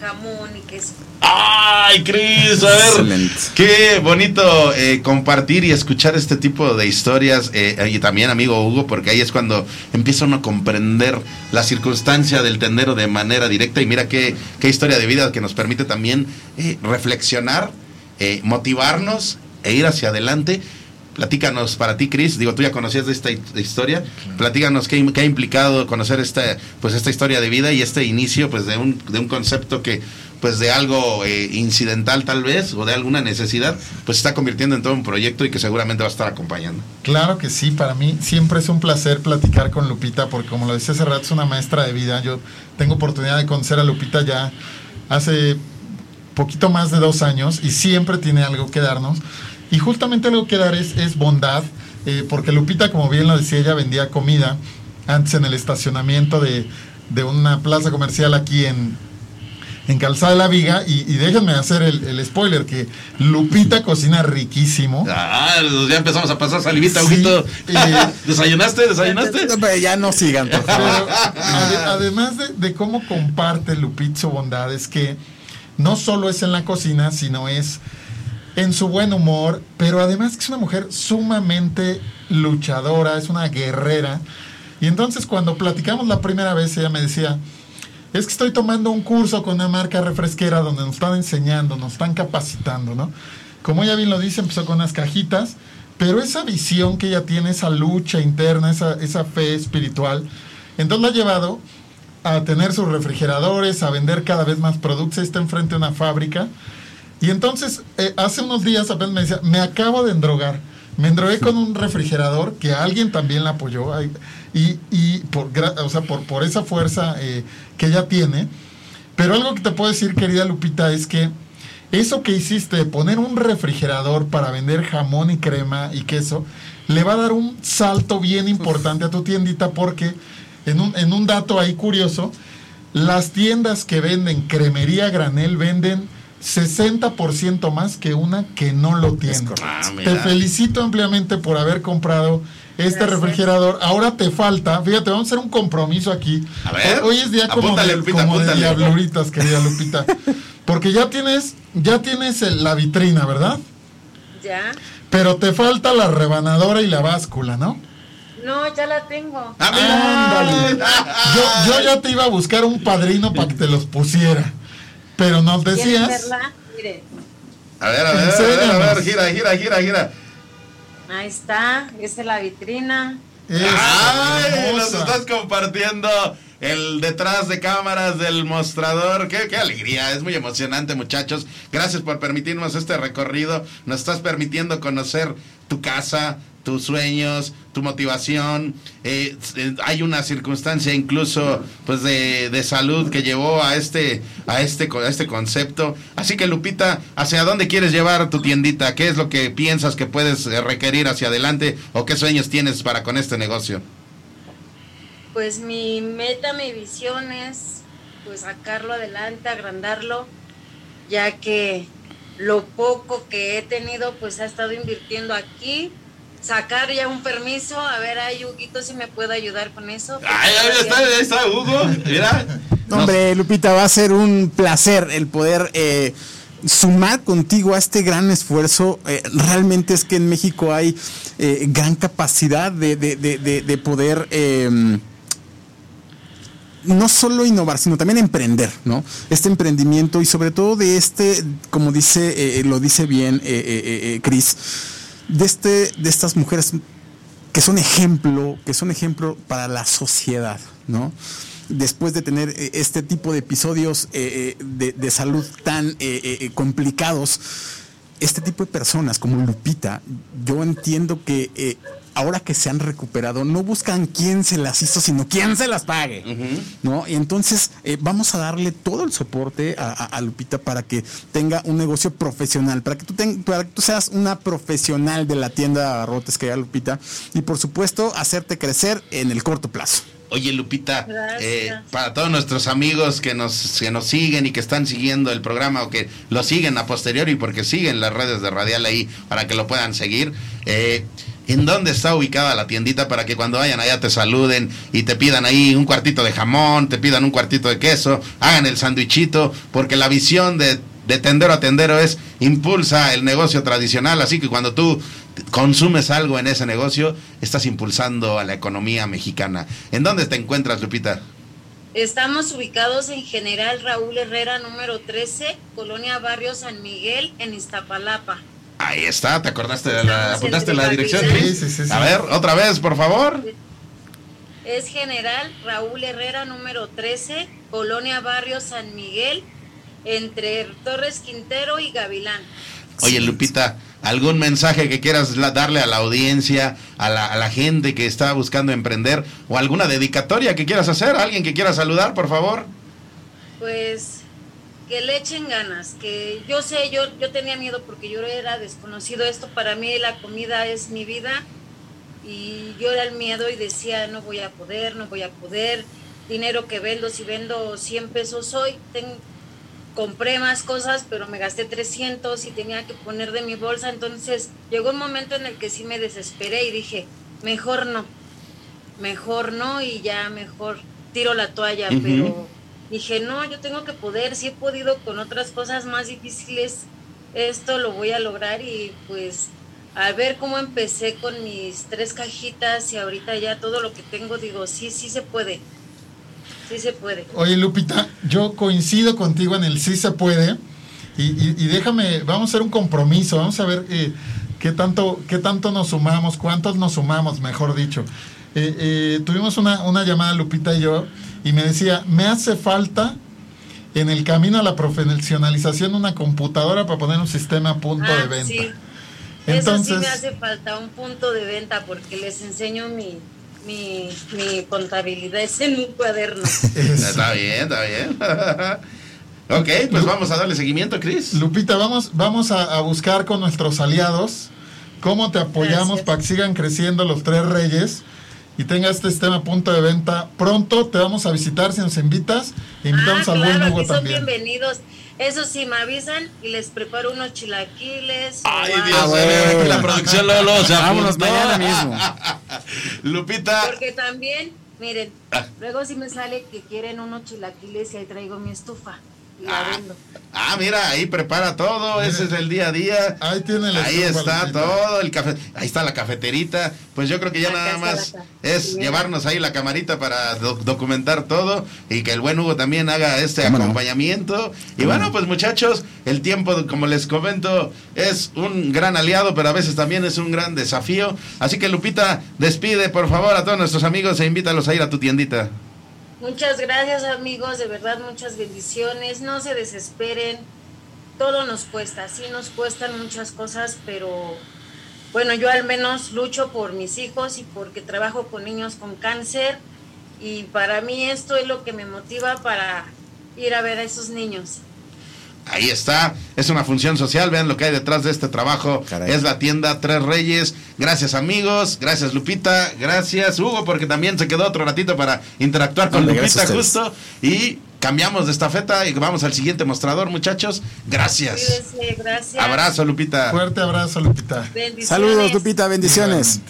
jamón y queso. ¡Ay, Cris! A ver, Excelente. qué bonito eh, compartir y escuchar este tipo de historias. eh, y también, amigo Hugo, porque ahí es cuando empieza uno a comprender la circunstancia del tendero de manera directa. Y mira qué, qué historia de vida que nos permite también eh, reflexionar, eh, motivarnos e ir hacia adelante. Platícanos para ti, Cris. Digo, tú ya conocías esta hi- historia. Platícanos qué, qué ha implicado conocer esta, pues, esta historia de vida y este inicio pues, de, un, de un concepto que, pues, de algo eh, incidental tal vez o de alguna necesidad, pues se está convirtiendo en todo un proyecto y que seguramente va a estar acompañando. Claro que sí, para mí siempre es un placer platicar con Lupita, porque como lo decía hace rato, es una maestra de vida. Yo tengo oportunidad de conocer a Lupita ya hace poquito más de dos años y siempre tiene algo que darnos. Y justamente algo que dar es, es bondad, eh, porque Lupita, como bien lo decía, ella vendía comida antes en el estacionamiento de, de una plaza comercial aquí en, en Calzada de la Viga. Y, y déjenme hacer el, el spoiler, que Lupita cocina riquísimo. Ah, ya empezamos a pasar salivita, Sí, Huguito. eh, ¿Desayunaste? ¿Desayunaste? Pero Ya no sigan, por favor. Pero ade- además de, de cómo comparte Lupita su bondad, es que no solo es en la cocina, sino es en su buen humor, pero además es una mujer sumamente luchadora, es una guerrera. Y entonces cuando platicamos la primera vez, ella me decía, es que estoy tomando un curso con una marca refresquera donde nos están enseñando, nos están capacitando, ¿no? Como ella bien lo dice, empezó con unas cajitas, pero esa visión que ella tiene, esa lucha interna, esa, esa fe espiritual, entonces la ha llevado a tener sus refrigeradores, a vender cada vez más productos, está enfrente de una fábrica. Y entonces, eh, hace unos días apenas me decía, me acabo de endrogar. Me endrogué con un refrigerador que alguien también la apoyó. Y, y por, o sea, por, por esa fuerza eh, que ella tiene. Pero algo que te puedo decir, querida Lupita, es que eso que hiciste de poner un refrigerador para vender jamón y crema y queso, le va a dar un salto bien importante a tu tiendita porque en un, en un dato ahí curioso, las tiendas que venden cremería granel venden 60% más que una que no lo tiene. Ah, Te felicito ampliamente por haber comprado este Gracias. refrigerador. Ahora te falta, fíjate, vamos a hacer un compromiso aquí. A ver, Hoy es día como, apúntale, de, Lupita, como de apúntale. diabluritas, querida Lupita. Porque ya tienes, ya tienes el- la vitrina, ¿verdad? ¿Ya? Pero te falta la rebanadora y la báscula, ¿no? No, ya la tengo. Ah, mira. Ándale. Yo, yo ya te iba a buscar un padrino para que te los pusiera. Pero nos ¿Quieren decías. verla? Mire, A ver, a ver, a ver, a ver, gira, gira, gira, gira. ahí está, esta es la vitrina. Es ¡Ay! Nos estás compartiendo el detrás de cámaras del mostrador. Qué, qué alegría, es muy emocionante, muchachos. Gracias por permitirnos este recorrido. Nos estás permitiendo conocer tu casa, tus sueños, tu motivación. Eh, eh, hay una circunstancia incluso pues de, de, salud que llevó a este, a este, a este concepto. Así que Lupita, ¿hacia dónde quieres llevar tu tiendita? ¿Qué es lo que piensas que puedes eh, requerir hacia adelante o qué sueños tienes para con este negocio? Pues mi meta, mi visión es pues sacarlo adelante, agrandarlo, ya que lo poco que he tenido pues ha estado invirtiendo aquí sacar ya un permiso. A ver, ahí Huguito si me puede ayudar con eso. Ahí está, ahí está Hugo. Mira. Hombre, Lupita, va a ser un placer el poder eh, sumar contigo a este gran esfuerzo. Eh, realmente es que en México hay eh, gran capacidad de, de, de, de poder em, no solo innovar, sino también emprender, ¿no? Este emprendimiento y sobre todo de este, como dice, lo dice bien Cris, de, este, de estas mujeres que son ejemplo, que son ejemplo para la sociedad, ¿no? Después de tener eh, este tipo de episodios eh, eh, de, de, salud tan complicados, este tipo de personas como Lupita, yo entiendo que ahora que se han recuperado, no buscan quién se las hizo, sino quién se las pague. ¿No? Y entonces eh, vamos a darle todo el soporte a, Lupita para que tenga un negocio profesional, para que tú, para que tú seas una profesional de la tienda de rotes que hay Lupita, y por supuesto hacerte crecer en el corto plazo. Oye, Lupita, eh, para todos nuestros amigos que nos, que nos siguen y que están siguiendo el programa o que lo siguen a posteriori porque siguen las redes de Radial ahí para que lo puedan seguir, eh, en dónde está ubicada la tiendita para que cuando vayan allá te saluden y te pidan ahí un cuartito de jamón, te pidan un cuartito de queso, hagan el sandwichito, porque la visión de, de tendero a tendero es impulsa el negocio tradicional, así que cuando tú consumes algo en ese negocio, estás impulsando a la economía mexicana. ¿En dónde te encuentras, Lupita? Estamos ubicados en General Raúl Herrera, número 13, Colonia Barrio San Miguel, en Iztapalapa. Ahí está, ¿te acordaste de la, apuntaste la dirección? Sí, sí, sí, A ver, otra vez, por favor. Es General Raúl Herrera, número 13, Colonia Barrio San Miguel, entre Torres Quintero y Gavilán. Oye, Lupita, ¿algún mensaje que quieras darle a la audiencia, a la, a la gente que está buscando emprender, o alguna dedicatoria que quieras hacer? ¿Alguien que quiera saludar, por favor? Pues que le echen ganas, que yo sé, yo, yo tenía miedo porque yo era desconocido, esto para mí la comida es mi vida. Y yo era el miedo y decía no voy a poder, no voy a poder, dinero que vendo, si vendo 100 pesos hoy, compré más cosas pero me gasté 300 y tenía que poner de mi bolsa, entonces llegó un momento en el que sí me desesperé y dije, mejor no, mejor no y ya mejor tiro la toalla, pero dije, no, yo tengo que poder, si he podido con otras cosas más difíciles, esto lo voy a lograr y pues a ver cómo empecé con mis tres cajitas y ahorita ya todo lo que tengo, digo, sí, sí se puede. Sí se puede. Oye, Lupita, yo coincido contigo en el sí se puede. Y, déjame, vamos a hacer un compromiso, vamos a ver eh, qué, tanto, qué tanto nos sumamos, cuántos nos sumamos, mejor dicho. Eh, eh, tuvimos una, una llamada, Lupita y yo, y me decía, me hace falta en el camino a la profesionalización una computadora para poner un sistema a punto de ah, venta. Sí. Entonces, Eso sí me hace falta un punto de venta porque les enseño mi, mi, contabilidad es en un cuaderno. está bien, está bien. ok, pues vamos a darle seguimiento, Cris. Lupita, vamos, vamos a, buscar con nuestros aliados cómo te apoyamos para que sigan creciendo los tres reyes y tenga este sistema a punto de venta pronto. Te vamos a visitar si nos invitas. invitamos ah, al buen Hugo también. Son bienvenidos. Eso sí, me avisan y les preparo unos chilaquiles. Ay, Dios mío, la producción Lolo, o sea, vámonos mañana mismo. Lupita. Porque también, miren, ah. luego si me sale que quieren unos chilaquiles y ahí traigo mi estufa. Ah, ah, mira, ahí prepara todo, ese es el día a día. Ahí tiene Ahí está todo, el café, ahí está la cafeterita. Pues yo creo que ya nada más es llevarnos ahí la camarita para documentar todo y que el buen Hugo también haga este acompañamiento. Y bueno, pues muchachos, el tiempo, como les comento, es un gran aliado, pero a veces también es un gran desafío. Así que Lupita, despide por favor a todos nuestros amigos e invítalos a ir a tu tiendita. Muchas gracias amigos, de verdad muchas bendiciones, no se desesperen, todo nos cuesta, sí nos cuestan muchas cosas, pero bueno, yo al menos lucho por mis hijos y porque trabajo con niños con cáncer y para mí esto es lo que me motiva para ir a ver a esos niños. Ahí está, es una función social, vean lo que hay detrás de este trabajo. Caray. Es la tienda Tres Reyes. Gracias amigos, gracias Lupita, gracias Hugo porque también se quedó otro ratito para interactuar con Lupita justo. Y cambiamos de estafeta y vamos al siguiente mostrador muchachos. Gracias. Cuídense, gracias. Abrazo Lupita. Fuerte abrazo, Lupita. Bendiciones. Saludos, Lupita, bendiciones.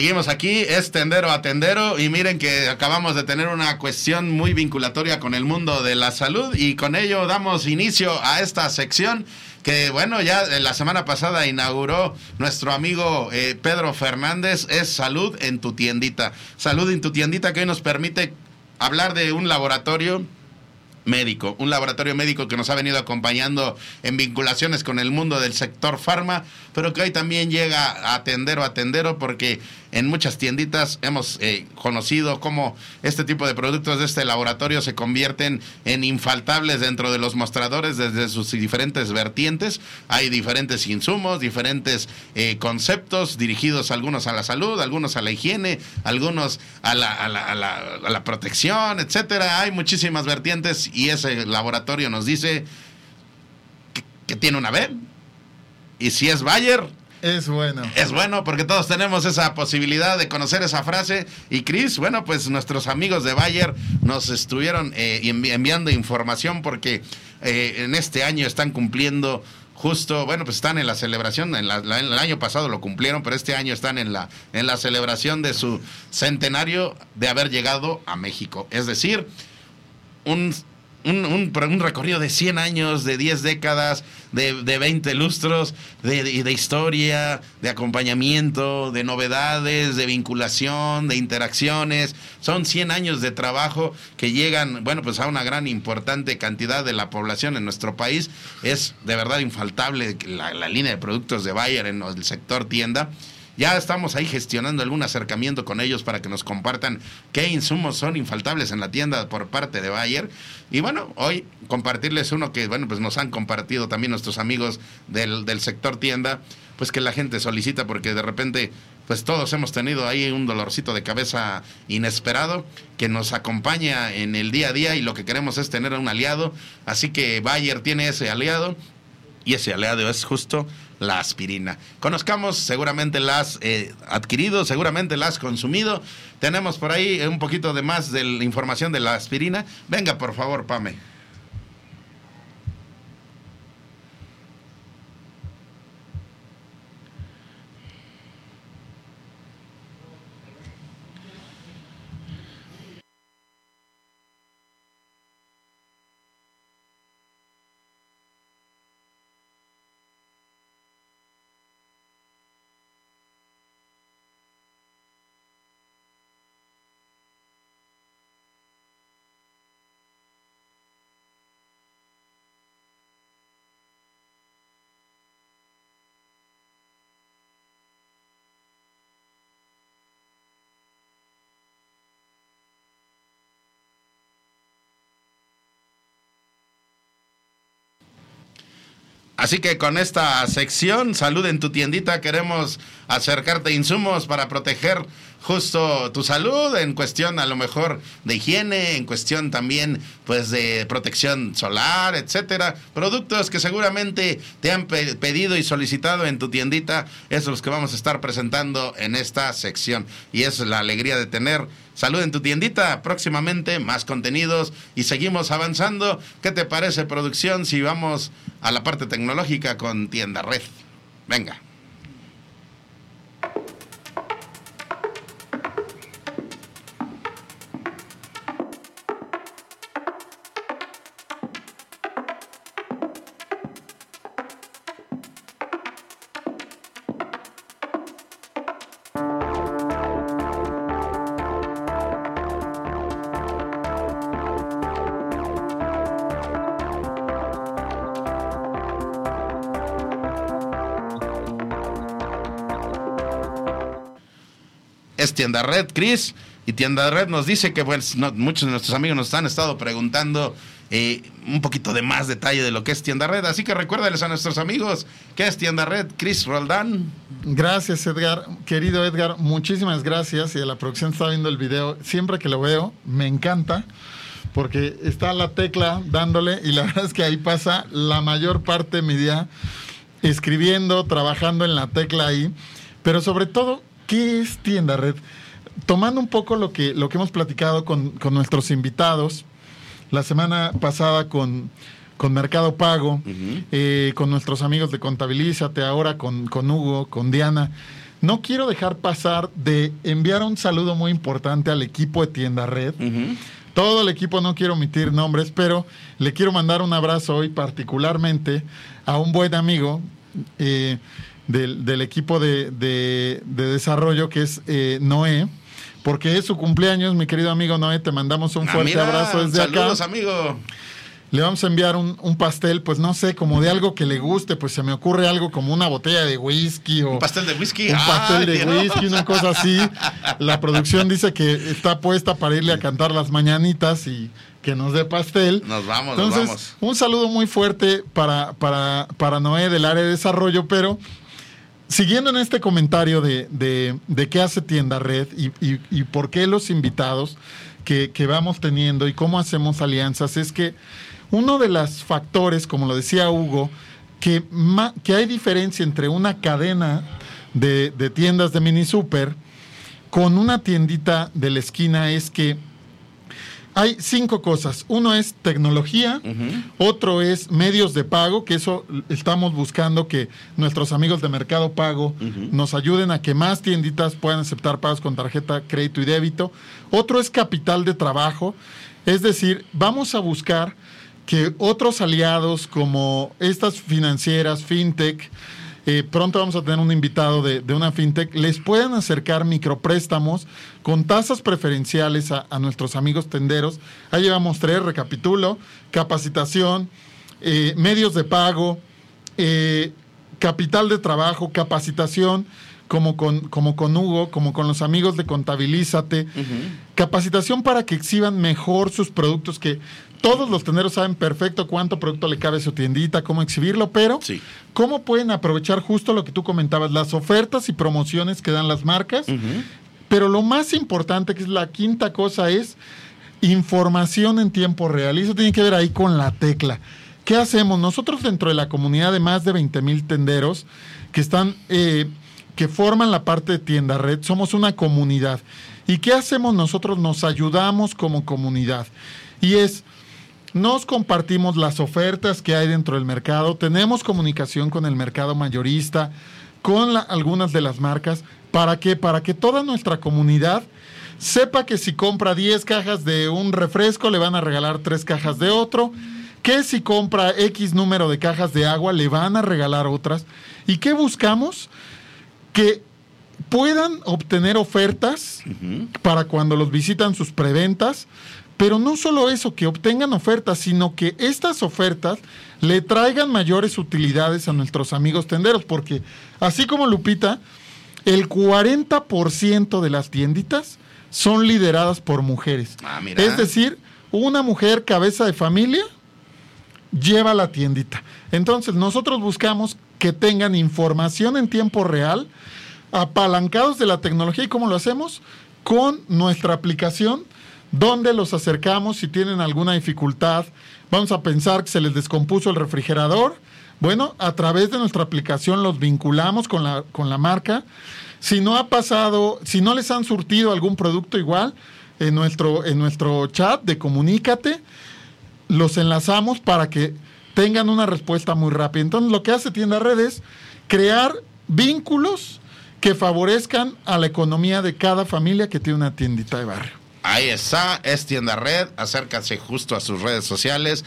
Seguimos aquí, es tendero a tendero y miren que acabamos de tener una cuestión muy vinculatoria con el mundo de la salud y con ello damos inicio a esta sección que bueno, ya la semana pasada inauguró nuestro amigo eh, Pedro Fernández, es Salud en tu tiendita. Salud en tu tiendita que hoy nos permite hablar de un laboratorio médico, un laboratorio médico que nos ha venido acompañando en vinculaciones con el mundo del sector farma, pero que hoy también llega a tendero a tendero porque en muchas tienditas hemos eh, conocido cómo este tipo de productos de este laboratorio se convierten en infaltables dentro de los mostradores desde sus diferentes vertientes. Hay diferentes insumos, diferentes eh, conceptos dirigidos algunos a la salud, algunos a la higiene, algunos a la, a la, a la, a la protección, etcétera. Hay muchísimas vertientes y ese laboratorio nos dice que, que tiene una B. Y si es Bayer, Es bueno. es bueno porque todos tenemos esa posibilidad de conocer esa frase. Y Chris, bueno, pues nuestros amigos de Bayer nos estuvieron eh, envi- enviando información porque eh, en este año están cumpliendo justo, bueno, pues están en la celebración, en la- la- el año pasado lo cumplieron, pero este año están en la, en la celebración de su centenario de haber llegado a México. Es decir, un, un, un- un recorrido de 100 años, de 10 décadas, de, de 20 lustros, de, de- historia, de acompañamiento, de novedades, de vinculación, de interacciones. Son 100 años de trabajo que llegan, bueno, pues a una gran importante cantidad de la población en nuestro país. Es de verdad infaltable la, la línea de productos de Bayer en el sector tienda. Ya estamos ahí gestionando algún acercamiento con ellos para que nos compartan qué insumos son infaltables en la tienda por parte de Bayer. Y bueno, hoy compartirles uno que, bueno, pues nos han compartido también nuestros amigos del, del sector tienda, pues que la gente solicita porque de repente, pues todos hemos tenido ahí un dolorcito de cabeza inesperado que nos acompaña en el día a día y lo que queremos es tener un aliado. Así que Bayer tiene ese aliado y ese aliado es justo la aspirina. Conozcamos, seguramente la has eh, adquirido, seguramente la has consumido. Tenemos por ahí un poquito de más de la información de la aspirina. Venga, por favor, Pame. Así que con esta sección, Salud en tu tiendita, queremos acercarte insumos para proteger justo tu salud, en cuestión a lo mejor de higiene, en cuestión también pues de protección solar, etcétera. Productos que seguramente te han pedido y solicitado en tu tiendita, esos los que vamos a estar presentando en esta sección. Y es la alegría de tener salud en tu tiendita, próximamente más contenidos y seguimos avanzando. ¿Qué te parece producción si vamos a la parte tecnológica con tienda red? Venga. Es Tienda Red, Chris. Y Tienda Red nos dice que pues, muchos de nuestros amigos nos han estado preguntando eh, un poquito de más detalle de lo que es Tienda Red. Así que recuérdales a nuestros amigos qué es Tienda Red. Chris Roldán. Gracias, Edgar. Querido Edgar, muchísimas gracias. Y a la producción está viendo el video. Siempre que lo veo, me encanta. Porque está la tecla dándole y la verdad es que ahí pasa la mayor parte de mi día escribiendo, trabajando en la tecla ahí. Pero sobre todo, ¿Qué es Tienda Red? Tomando un poco lo que, lo que hemos platicado con, nuestros invitados, la semana pasada con, Mercado Pago, eh, con nuestros amigos de Contabilízate, ahora con, con Hugo, con Diana. No quiero dejar pasar de enviar un saludo muy importante al equipo de Tienda Red. Todo el equipo, no quiero omitir nombres, pero le quiero mandar un abrazo hoy particularmente a un buen amigo. Eh, del, equipo de, desarrollo que es eh, Noé. Porque es su cumpleaños, mi querido amigo Noé, te mandamos un ah, fuerte abrazo desde saludos, amigo. Le vamos a enviar un, pastel, pues no sé, como de algo que le guste, pues se me ocurre algo como una botella de whisky o... Un pastel de whisky. Un pastel de whisky, una cosa así. La producción dice que está puesta para irle a cantar las mañanitas y que nos dé pastel. Nos vamos, Entonces, nos vamos. Un saludo muy fuerte para, para, para Noé del área de desarrollo, pero Siguiendo en este comentario de, de, qué hace Tienda Red y, por qué los invitados que, vamos teniendo y cómo hacemos alianzas, es que uno de los factores, como lo decía Hugo, que, que hay diferencia entre una cadena de, de tiendas de mini super con una tiendita de la esquina es que hay cinco cosas. Uno es tecnología, otro es medios de pago, que eso estamos buscando que nuestros amigos de Mercado Pago nos ayuden a que más tienditas puedan aceptar pagos con tarjeta, crédito y débito. Otro es capital de trabajo, es decir, vamos a buscar que otros aliados como estas financieras, fintech, eh, pronto vamos a tener un invitado de, una fintech, les pueden acercar micropréstamos con tasas preferenciales a, nuestros amigos tenderos. Ahí llevamos tres, recapitulo, capacitación, eh, medios de pago, eh, capital de trabajo, capacitación, como con, como con Hugo, como con los amigos de Contabilízate. Capacitación para que exhiban mejor sus productos, que todos los tenderos saben perfecto cuánto producto le cabe a su tiendita, cómo exhibirlo, pero cómo pueden aprovechar justo lo que tú comentabas, las ofertas y promociones que dan las marcas. Pero lo más importante, que es la quinta cosa, es información en tiempo real. Y eso tiene que ver ahí con la tecla. ¿Qué hacemos? Nosotros dentro de la comunidad de más de 20 mil tenderos que están eh, que forman la parte de tienda red, somos una comunidad. ¿Y qué hacemos nosotros? Nos ayudamos como comunidad. Y es, nos compartimos las ofertas que hay dentro del mercado, tenemos comunicación con el mercado mayorista, con algunas de las marcas. ¿Para qué? Para que toda nuestra comunidad sepa que si compra 10 cajas de un refresco, le van a regalar 3 cajas de otro. Que si compra X número de cajas de agua, le van a regalar otras. ¿Y qué buscamos? que puedan obtener ofertas para cuando los visitan sus preventas, pero no solo eso, que obtengan ofertas, sino que estas ofertas le traigan mayores utilidades a nuestros amigos tenderos, porque así como Lupita, el 40% de las tienditas son lideradas por mujeres. Ah, es decir, una mujer cabeza de familia lleva la tiendita. Entonces, nosotros buscamos que tengan información en tiempo real apalancados de la tecnología. ¿Y cómo lo hacemos? Con nuestra aplicación, donde los acercamos si tienen alguna dificultad. Vamos a pensar que se les descompuso el refrigerador. Bueno, a través de nuestra aplicación los vinculamos con la, con la marca. Si no ha pasado, si no les han surtido algún producto igual, en nuestro, en nuestro chat de Comunícate, los enlazamos para que tengan una respuesta muy rápida. Entonces, lo que hace Tienda Red es crear vínculos que favorezcan a la economía de cada familia que tiene una tiendita de barrio. Ahí está, es Tienda Red, acércase justo a sus redes sociales.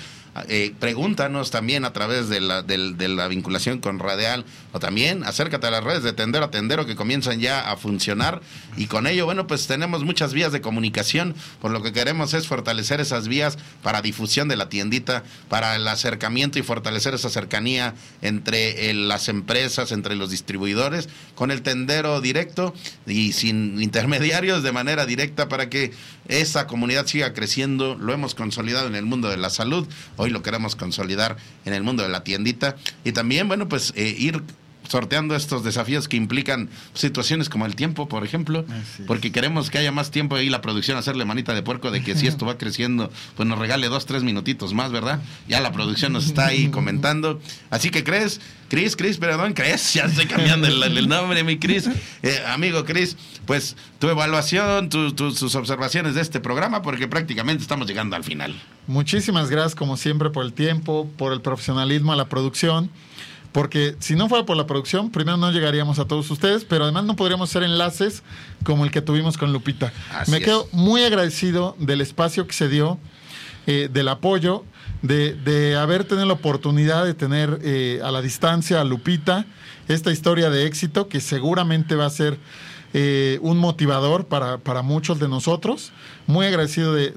Eh, pregúntanos también a través de la, de la vinculación con Radial o también acércate a las redes de Tendero a Tendero que comienzan ya a funcionar. Y con ello, bueno, pues tenemos muchas vías de comunicación, por lo que queremos es fortalecer esas vías para difusión de la tiendita, para el acercamiento y fortalecer esa cercanía entre eh, las empresas, entre los distribuidores, con el tendero directo y sin intermediarios de manera directa para que esa comunidad siga creciendo. Lo hemos consolidado en el mundo de la salud, hoy lo queremos consolidar en el mundo de la tiendita. Y también, bueno, pues eh, ir sorteando estos desafíos que implican situaciones como el tiempo, por ejemplo, porque queremos que haya más tiempo y la producción hacerle manita de puerco de que si esto va creciendo, pues nos regale dos, tres minutitos más, ¿verdad? Ya la producción nos está ahí comentando. Así que crees, Cris, Cris, perdón, crees, ya estoy cambiando el, nombre, mi Cris, eh, amigo Cris, pues tu evaluación, tus observaciones de este programa, porque prácticamente estamos llegando al final. Muchísimas gracias, como siempre, por el tiempo, por el profesionalismo a la producción porque si no fuera por la producción, primero no llegaríamos a todos ustedes, pero además no podríamos hacer enlaces como el que tuvimos con Lupita. Me quedo muy agradecido del espacio que se dio, eh, del apoyo, de, haber tenido la oportunidad de tener eh, a la distancia a Lupita esta historia de éxito que seguramente va a ser eh, un motivador para, para, muchos de nosotros. Muy agradecido de,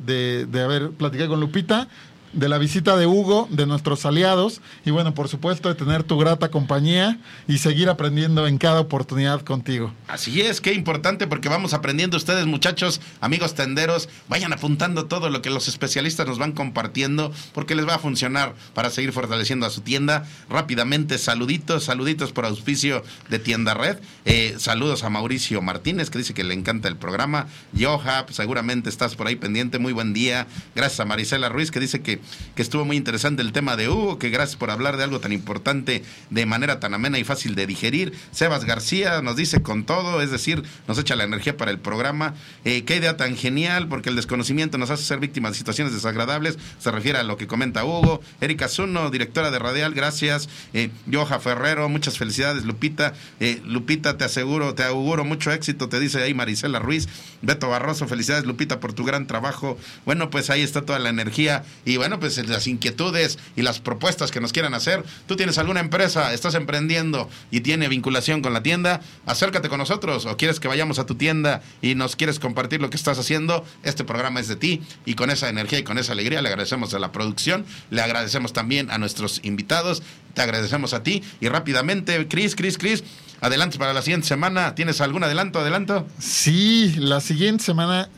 de haber platicado con Lupita de la visita de Hugo, de nuestros aliados y bueno, por supuesto de tener tu grata compañía y seguir aprendiendo en cada oportunidad contigo. Así es, qué importante porque vamos aprendiendo ustedes muchachos, amigos tenderos, vayan apuntando todo lo que los especialistas nos van compartiendo porque les va a funcionar para seguir fortaleciendo a su tienda. Rápidamente, saluditos, saluditos por auspicio de Tienda Red. Eh, saludos a Mauricio Martínez que dice que le encanta el programa. Joha, seguramente estás por ahí pendiente, muy buen día. Gracias a Marisela Ruiz que dice que que estuvo muy interesante el tema de Hugo, que gracias por hablar de algo tan importante de manera tan amena y fácil de digerir. Sebas García nos dice con todo, es decir, nos echa la energía para el programa. Eh, qué idea tan genial, porque el desconocimiento nos hace ser víctimas de situaciones desagradables, se refiere a lo que comenta Hugo. Erika Zuno, directora de Radial, gracias. Eh, Joja Ferrero, muchas felicidades, Lupita. Eh, Lupita, te aseguro, te auguro mucho éxito, te dice ahí Marisela Ruiz. Beto Barroso, felicidades, Lupita, por tu gran trabajo. Bueno, pues ahí está toda la energía. Y bueno, pues las inquietudes y las propuestas que nos quieran hacer. Tú tienes alguna empresa, estás emprendiendo y tiene vinculación con la tienda, acércate con nosotros. O quieres que vayamos a tu tienda y nos quieres compartir lo que estás haciendo, este programa es de ti y con esa energía y con esa alegría le agradecemos a la producción, le agradecemos también a nuestros invitados, te agradecemos a ti. Y rápidamente, Cris, Cris, Cris, adelante para la siguiente semana, ¿tienes algún adelanto, adelanto? Sí, la siguiente semana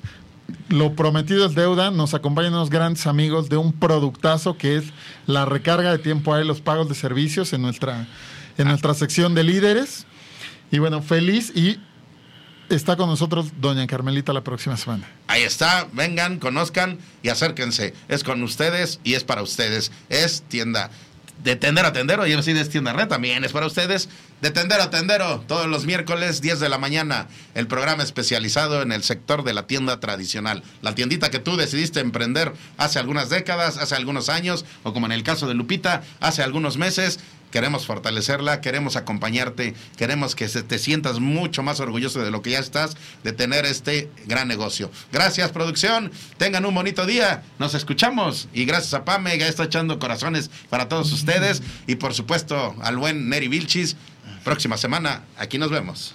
lo prometido es deuda. Nos acompañan unos grandes amigos de un productazo que es la recarga de tiempo a los pagos de servicios en nuestra, en ah. nuestra sección de líderes. Y bueno, feliz y está con nosotros doña Carmelita la próxima semana. Ahí está, vengan, conozcan y acérquense. Es con ustedes y es para ustedes. Es tienda de tender a tendero, y de tienda red también es para ustedes. De tendero a tendero, todos los miércoles, 10 de la mañana, el programa especializado en el sector de la tienda tradicional. La tiendita que tú decidiste emprender hace algunas décadas, hace algunos años, o como en el caso de Lupita, hace algunos meses queremos fortalecerla, queremos acompañarte, queremos que te sientas mucho más orgulloso de lo que ya estás, de tener este gran negocio. Gracias, producción. Tengan un bonito día. Nos escuchamos. Y gracias a Pame, que está echando corazones para todos ustedes. Y por supuesto, al buen Neri Vilchis. Próxima semana, aquí nos vemos.